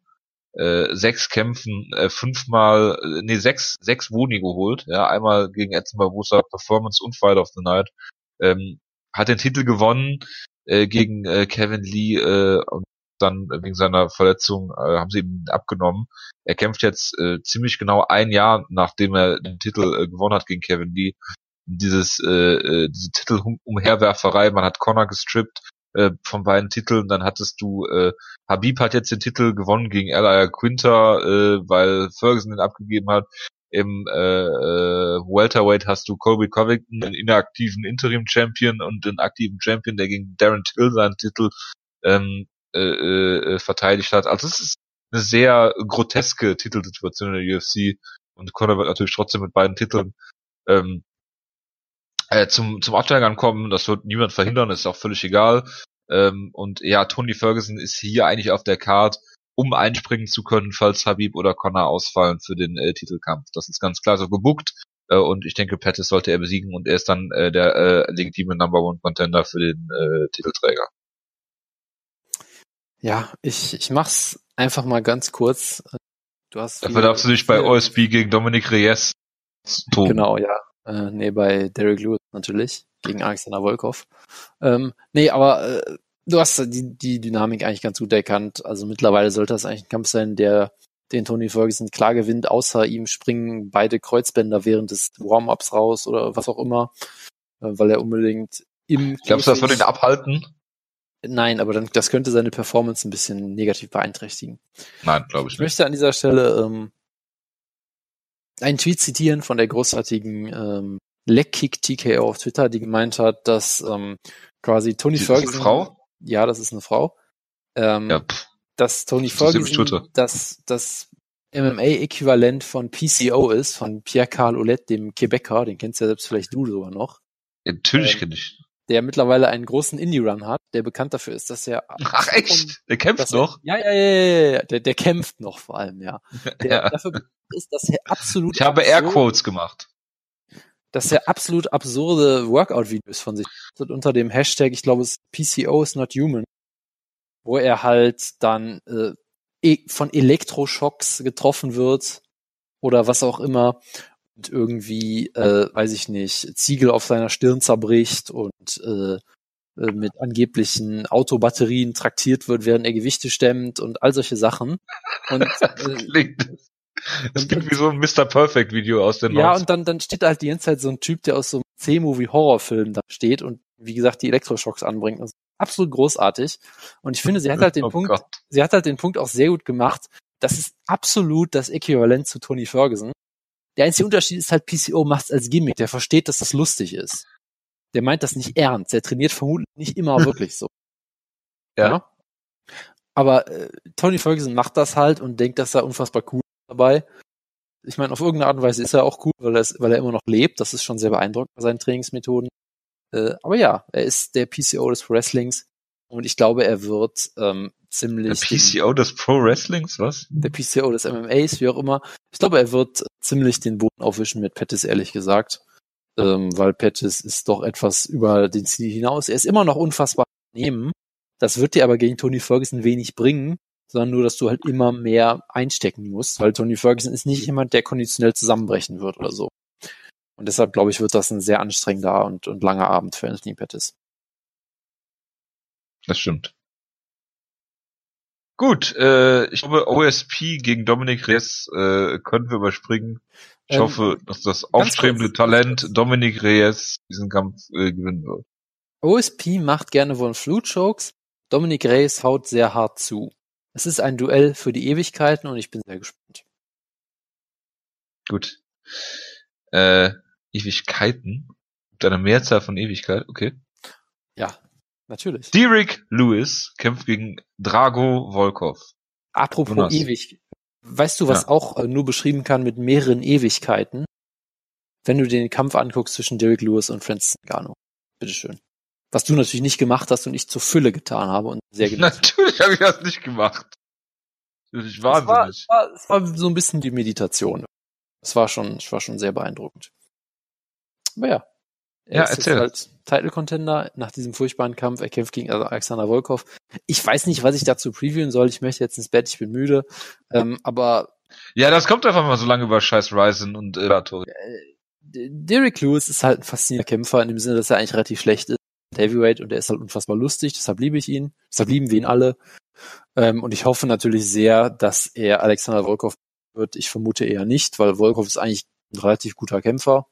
äh, sechs Kämpfen äh, fünfmal, äh, nee, sechs, sechs Woni geholt. Ja, einmal gegen Edson Barbosa Performance und Fight of the Night. Ähm, hat den Titel gewonnen äh, gegen äh, Kevin Lee äh, und dann wegen seiner Verletzung äh, haben sie ihm abgenommen. Er kämpft jetzt äh, ziemlich genau ein Jahr, nachdem er den Titel äh, gewonnen hat gegen Kevin Lee dieses äh, äh, diese Titelumherwerferei, man hat Connor gestrippt äh, von beiden Titeln, dann hattest du äh, Habib hat jetzt den Titel gewonnen gegen Elia Quinter, äh, weil Ferguson den abgegeben hat. Im äh, äh, Welterweight hast du Colby Covington, einen inaktiven Interim-Champion und einen aktiven Champion, der gegen Darren Till seinen Titel ähm, äh, äh, verteidigt hat. Also es ist eine sehr groteske Titelsituation in der UFC und Conor wird natürlich trotzdem mit beiden Titeln ähm, äh, zum, zum Absteigern kommen. Das wird niemand verhindern, ist auch völlig egal. Ähm, und ja, Tony Ferguson ist hier eigentlich auf der Card, um einspringen zu können, falls Habib oder Connor ausfallen für den äh, Titelkampf. Das ist ganz klar so gebuckt. Äh, und ich denke, Pettis sollte er besiegen und er ist dann äh, der äh, legitime Number One Contender für den äh, Titelträger. Ja, ich, ich mach's einfach mal ganz kurz. Du hast Dafür darfst du dich bei OSB gegen Dominic Reyes toben. Genau, ja. Äh, nee, bei Derek Lewis natürlich, gegen Alexander Volkov. Ähm, nee, aber äh, du hast die, die Dynamik eigentlich ganz gut erkannt. Also mittlerweile sollte das eigentlich ein Kampf sein, der den Tony Ferguson klar gewinnt, außer ihm springen beide Kreuzbänder während des Warm-Ups raus oder was auch immer, äh, weil er unbedingt im Glaubst du, das würde ihn abhalten? Nein, aber dann, das könnte seine Performance ein bisschen negativ beeinträchtigen. Nein, glaube ich, ich nicht. Ich möchte an dieser Stelle ähm, einen Tweet zitieren von der großartigen ähm, Leckkick TKO auf Twitter, die gemeint hat, dass ähm, quasi Tony die Ferguson. Ist eine Frau? Ja, das ist eine Frau. Ähm, ja, dass Tony das Ferguson das, das MMA-Äquivalent von PCO ist, von Pierre-Carl Ouellette, dem Quebecer, den kennst ja selbst vielleicht du sogar noch. Ja, natürlich ähm, kenne ich. Der mittlerweile einen großen Indie-Run hat, der bekannt dafür ist, dass er... *laughs* Ach echt? Der kämpft noch? Er, ja, ja, ja, ja, der, der kämpft noch vor allem, ja. *laughs* Der ja. dafür ist, dass er absolut. Ich habe Airquotes gemacht. Dass er absolut absurde Workout-Videos von sich hat unter dem Hashtag, ich glaube, es PCO is not human, wo er halt dann äh, e von Elektroschocks getroffen wird oder was auch immer irgendwie, äh, weiß ich nicht, Ziegel auf seiner Stirn zerbricht und äh, äh mit angeblichen Autobatterien traktiert wird, während er Gewichte stemmt und all solche Sachen. Und *laughs* äh, das klingt wie so ein Mr. Perfect Video aus den Ja, Notes. und dann, dann steht halt die ganze Zeit so ein Typ, der aus so einem C-Movie-Horrorfilm da steht und wie gesagt die Elektroschocks anbringt. Also absolut großartig. Und ich finde, sie hat halt den *laughs* oh Punkt, Gott. sie hat halt den Punkt auch sehr gut gemacht. Das ist absolut das Äquivalent zu Tony Ferguson. Der einzige Unterschied ist halt, PCO macht es als Gimmick. Der versteht, dass das lustig ist. Der meint das nicht ernst. Der trainiert vermutlich nicht immer *laughs* wirklich so. Ja. ja? Aber äh, Tony Ferguson macht das halt und denkt, dass er unfassbar cool dabei. Ich meine, auf irgendeine Art und Weise ist er auch cool, weil er, ist, weil er immer noch lebt. Das ist schon sehr beeindruckend bei seinen Trainingsmethoden. Äh, aber ja, er ist der PCO des Wrestlings. Und ich glaube, er wird ähm, ziemlich. Der PCO den, des Pro Wrestlings, was? Der PCO des MMAs, wie auch immer. Ich glaube, er wird ziemlich den Boden aufwischen mit Pettis, ehrlich gesagt. Ähm, weil Pettis ist doch etwas über den Ziel hinaus. Er ist immer noch unfassbar nehmen. Das wird dir aber gegen Tony Ferguson wenig bringen, sondern nur, dass du halt immer mehr einstecken musst, weil Tony Ferguson ist nicht jemand, der konditionell zusammenbrechen wird oder so. Und deshalb glaube ich, wird das ein sehr anstrengender und, und langer Abend für Anthony Pettis. Das stimmt. Gut, äh, ich glaube, OSP gegen Dominic Reyes äh, können wir überspringen. Ich ähm, hoffe, dass das aufstrebende kurz, Talent Dominic Reyes diesen Kampf äh, gewinnen wird. OSP macht gerne Von Flute Chokes. Dominic Reyes haut sehr hart zu. Es ist ein Duell für die Ewigkeiten und ich bin sehr gespannt. Gut. Äh, Ewigkeiten? Deine Mehrzahl von Ewigkeit, okay. Ja, natürlich. Derek Lewis kämpft gegen Drago Volkov. Apropos Jonas. ewig. Weißt du, was ja. auch äh, nur beschrieben kann mit mehreren Ewigkeiten? Wenn du den Kampf anguckst zwischen Derek Lewis und Francis Ngannou. Bitteschön. Was du natürlich nicht gemacht hast und ich zur Fülle getan habe und sehr *laughs* Natürlich habe ich das nicht gemacht. Natürlich wahnsinnig. Es war, es, war, es war so ein bisschen die Meditation. Es war schon, es war schon sehr beeindruckend. Aber ja. Er ja, ist erzähl. halt Title Contender nach diesem furchtbaren Kampf. Er kämpft gegen Alexander Volkov. Ich weiß nicht, was ich dazu previewen soll. Ich möchte jetzt ins Bett, ich bin müde. Ähm, aber. Ja, das kommt einfach mal so lange über scheiß Ryzen und äh, Derek Lewis ist halt ein faszinierender Kämpfer in dem Sinne, dass er eigentlich relativ schlecht ist. Heavyweight und er ist halt unfassbar lustig, deshalb liebe ich ihn. Deshalb lieben wir ihn alle. Ähm, und ich hoffe natürlich sehr, dass er Alexander Volkov wird. Ich vermute eher nicht, weil Volkov ist eigentlich ein relativ guter Kämpfer.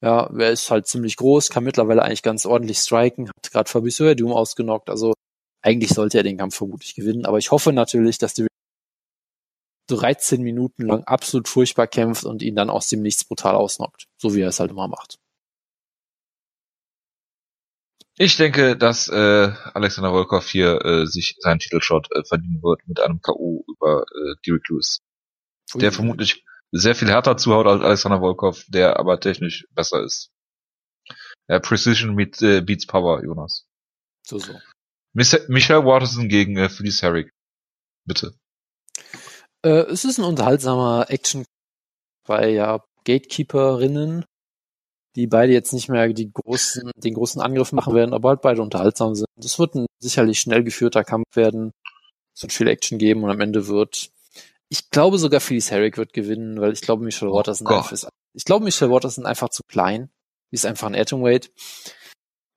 Ja, er ist halt ziemlich groß, kann mittlerweile eigentlich ganz ordentlich striken, hat gerade Fabio Doom ausgenockt, also eigentlich sollte er den Kampf vermutlich gewinnen, aber ich hoffe natürlich, dass die 13 Minuten lang absolut furchtbar kämpft und ihn dann aus dem Nichts brutal ausnockt, so wie er es halt immer macht. Ich denke, dass äh, Alexander Volkov hier äh, sich seinen Titelshot äh, verdienen wird mit einem K.O. über äh, Derek Lewis. Der vermutlich sehr viel härter zuhaut als Alexander Volkov, der aber technisch besser ist. Ja, Precision mit, äh, beats Power, Jonas. So, so. Michelle Watterson gegen äh, Felice Herrick. Bitte. Äh, es ist ein unterhaltsamer Action bei ja Gatekeeperinnen, die beide jetzt nicht mehr die großen, den großen Angriff machen werden, aber halt beide unterhaltsam sind. Es wird ein sicherlich schnell geführter Kampf werden. Es wird viel Action geben und am Ende wird ich glaube sogar Phyllis Herrick wird gewinnen, weil ich glaube Michelle oh Watterson oh einfach ist, ich glaube Michelle Watterson einfach zu klein. Die ist einfach ein Atomweight.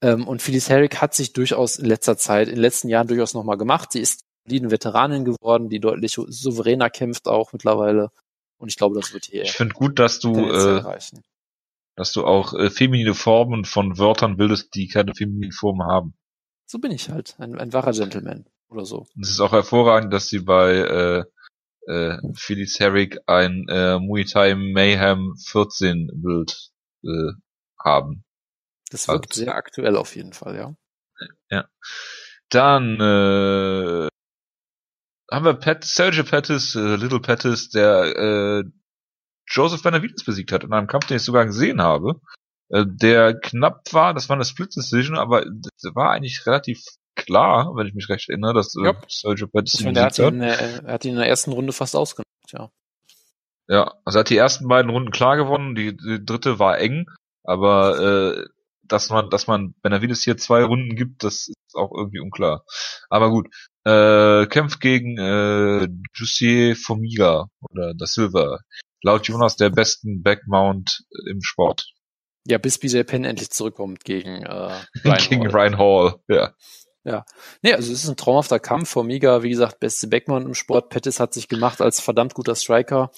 Ähm, und Phyllis Herrick hat sich durchaus in letzter Zeit, in den letzten Jahren durchaus nochmal gemacht. Sie ist die Veteranin geworden, die deutlich souveräner kämpft auch mittlerweile. Und ich glaube, das wird hier. Ich finde gut, dass du, äh, dass du auch äh, feminine Formen von Wörtern bildest, die keine feminine Formen haben. So bin ich halt, ein, ein wahrer Gentleman oder so. Es ist auch hervorragend, dass sie bei äh, äh, Felix Herrick ein äh, Muay Thai Mayhem 14 Bild äh, haben. Das wirkt also, sehr aktuell auf jeden Fall, ja. Ja. Dann äh, haben wir Pat, Sergio Pettis, äh, Little Pettis, der äh, Joseph Benavides besiegt hat in einem Kampf, den ich sogar gesehen habe, äh, der knapp war, das war eine Split Decision, aber das war eigentlich relativ klar, wenn ich mich recht erinnere, dass äh, ja. Sergio Pettis ihn hat. Ihn, äh, er hat ihn in der ersten Runde fast ausgenutzt, ja. Ja, also er hat die ersten beiden Runden klar gewonnen, die, die dritte war eng, aber äh, dass man, dass man Benavides hier zwei Runden gibt, das ist auch irgendwie unklar. Aber gut, äh, kämpft gegen äh, Jussier Formiga oder da Silva. Laut Jonas der besten Backmount im Sport. Ja, bis BJ Penn endlich zurückkommt gegen äh, *laughs* Ryan gegen Hall. Ryan Hall, ja. Ja. Nee, also es ist ein traumhafter Kampf. Formiga, wie gesagt, beste Backman im Sport. Pettis hat sich gemacht als verdammt guter Striker,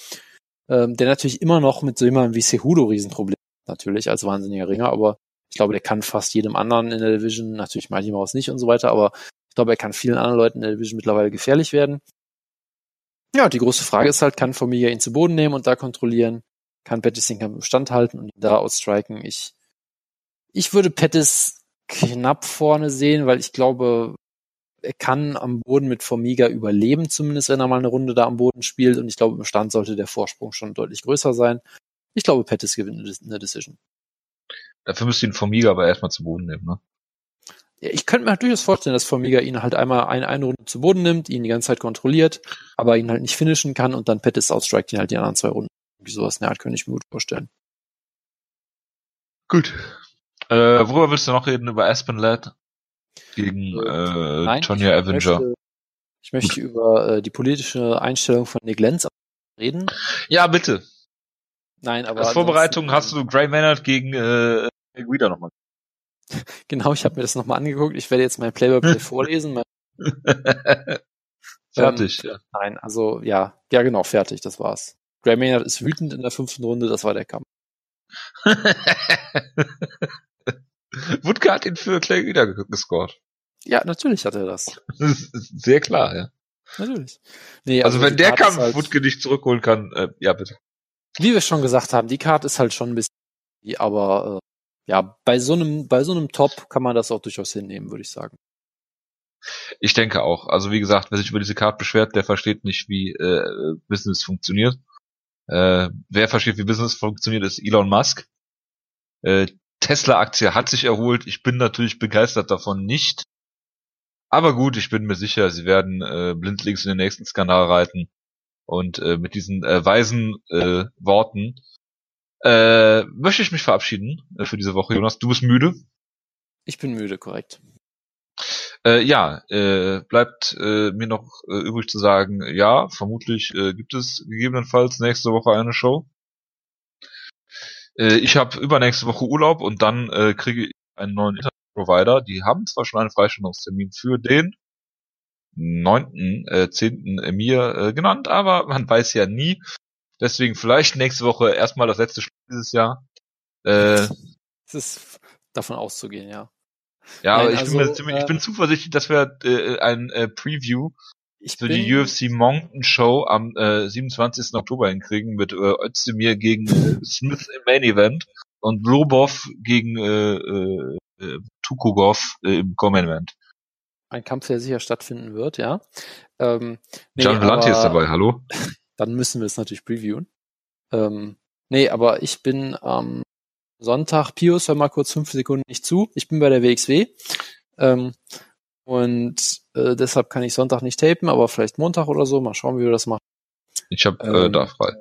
ähm, der natürlich immer noch mit so jemandem wie Cejudo Riesenprobleme natürlich als wahnsinniger Ringer, aber ich glaube, der kann fast jedem anderen in der Division, natürlich Mighty Mouse nicht und so weiter, aber ich glaube, er kann vielen anderen Leuten in der Division mittlerweile gefährlich werden. Ja, die große Frage ist halt, kann Formiga ihn zu Boden nehmen und da kontrollieren? Kann Pettis den Kampf im Stand halten und ihn da outstriken? Ich, ich würde Pettis knapp vorne sehen, weil ich glaube, er kann am Boden mit Formiga überleben, zumindest wenn er mal eine Runde da am Boden spielt. Und ich glaube, im Stand sollte der Vorsprung schon deutlich größer sein. Ich glaube, Pettis gewinnt eine Decision. Dafür müsste ihn Formiga aber erstmal zu Boden nehmen, ne? ich könnte mir halt durchaus vorstellen, dass Formiga ihn halt einmal eine, eine Runde zu Boden nimmt, ihn die ganze Zeit kontrolliert, aber ihn halt nicht finishen kann und dann Pettis outstrikt ihn halt die anderen zwei Runden. Wie sowas in der Art könnte ich mir gut vorstellen. Gut. Äh, worüber willst du noch reden? Über Aspen Lad gegen äh, Nein, Tonya Avenger? Möchte, ich möchte über äh, die politische Einstellung von Nick Lenz reden. Ja, bitte. Nein, aber Als Vorbereitung hast du Gray Maynard gegen äh, Guida nochmal. *laughs* Genau, ich habe mir das nochmal angeguckt. Ich werde jetzt mein Play-by-Play *laughs* vorlesen. *laughs* Fertig, ja. Nein, also ja, ja genau, fertig, das war's. Gray Maynard ist wütend in der fünften Runde, das war der Kampf. Wutke hat ihn für Clay ge- gescored. Ja, natürlich hat er das. *laughs* Sehr klar, ja. Natürlich. Nee, Also, wenn die der Karte Kampf halt, Wutke nicht zurückholen kann, äh, ja bitte. wie wir schon gesagt haben, die Karte ist halt schon ein bisschen, aber äh, ja, bei so einem, bei so einem Top kann man das auch durchaus hinnehmen, würde ich sagen. Ich denke auch. Also wie gesagt, wer sich über diese Karte beschwert, der versteht nicht, wie äh, Business funktioniert. Äh, wer versteht, wie Business funktioniert, ist Elon Musk. Äh, Tesla-Aktie hat sich erholt. Ich bin natürlich begeistert davon nicht. Aber gut, ich bin mir sicher, sie werden äh, blindlings in den nächsten Skandal reiten. Und äh, mit diesen äh, weisen äh, Worten äh, möchte ich mich verabschieden äh, für diese Woche. Jonas, du bist müde. Ich bin müde, korrekt. Äh, ja, äh, bleibt äh, mir noch äh, übrig zu sagen, ja, vermutlich äh, gibt es gegebenenfalls nächste Woche eine Show. Äh, ich habe übernächste Woche Urlaub und dann äh, kriege ich einen neuen Internetprovider. Die haben zwar schon einen Freistellungstermin für den 9., äh, 10. mir äh, genannt, aber man weiß ja nie. Deswegen vielleicht nächste Woche erstmal das letzte Spiel dieses Jahr. Äh, Es ist davon auszugehen, ja. ja, Nein, aber ich, also, bin mir ziemlich, ich äh, bin zuversichtlich, dass wir äh, ein äh, Preview Ich bin, die UFC Mountain Show am äh, 27. Oktober hinkriegen mit äh, Özdemir gegen äh, Smith im Main Event und Lobov gegen äh, äh, äh, Tukugov äh, im Common Event. ein Kampf, der sicher stattfinden wird, ja. Ähm, nee, Gian Vellante ist dabei, hallo? *laughs* Dann müssen wir es natürlich previewen. Ähm, nee, aber ich bin am Sonntag, Pius, hör mal kurz fünf Sekunden nicht zu. Ich bin bei der WXW. Ähm, und äh, deshalb kann ich Sonntag nicht tapen, aber vielleicht Montag oder so. Mal schauen, wie wir das machen. Ich habe äh, Ähm, da frei.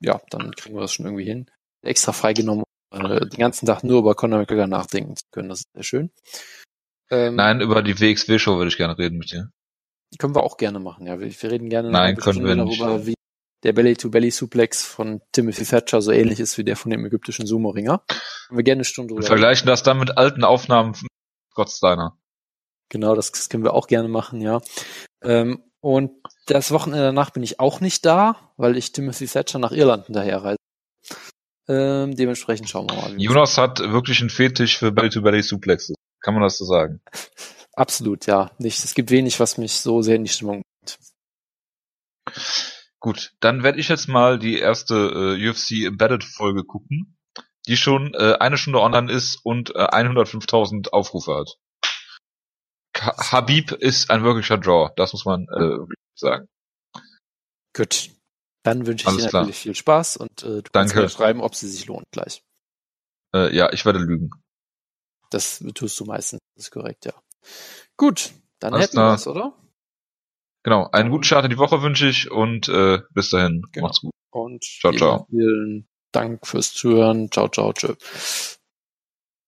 Ja, dann kriegen wir das schon irgendwie hin. Extra freigenommen, äh, den ganzen Tag nur über Conor McGregor nachdenken zu können. Das ist sehr schön. Ähm, Nein, über die WXW Show würde ich gerne reden mit dir. Können wir auch gerne machen, ja. Wir, wir reden gerne Nein, können wir nicht. darüber, wie der Belly-to-Belly-Suplex von Timothy Thatcher so ähnlich ist wie der von dem ägyptischen Sumo-Ringer. Können wir gerne eine Stunde Wir drüber vergleichen das dann mit alten Aufnahmen von Scott Steiner. Genau, das, das können wir auch gerne machen, ja. Ähm, und das Wochenende danach bin ich auch nicht da, weil ich Timothy Thatcher nach Irland hinterherreise. Ähm, dementsprechend schauen wir mal. Jonas hat wirklich einen Fetisch für Belly-to-Belly-Suplexes. Kann man das so sagen? *laughs* Absolut, ja. Nicht, es gibt wenig, was mich so sehr in die Stimmung bringt. Gut, dann werde ich jetzt mal die erste äh, UFC Embedded Folge gucken, die schon äh, eine Stunde online ist und äh, 105.000 Aufrufe hat. Habib ist ein wirklicher Draw, das muss man äh, sagen. Gut. Dann wünsche ich Alles dir klar. natürlich viel Spaß und äh, du kannst Danke. mir schreiben, ob sie sich lohnt gleich. Äh, ja, ich werde lügen. Das tust du meistens, das ist korrekt, ja. Gut, dann Alles hätten wir klar. es, oder? Genau, einen guten Start in die Woche wünsche ich und äh, bis dahin, Genau. macht's gut. Und Ciao, ciao. vielen Dank fürs Zuhören. Ciao, ciao, tschö.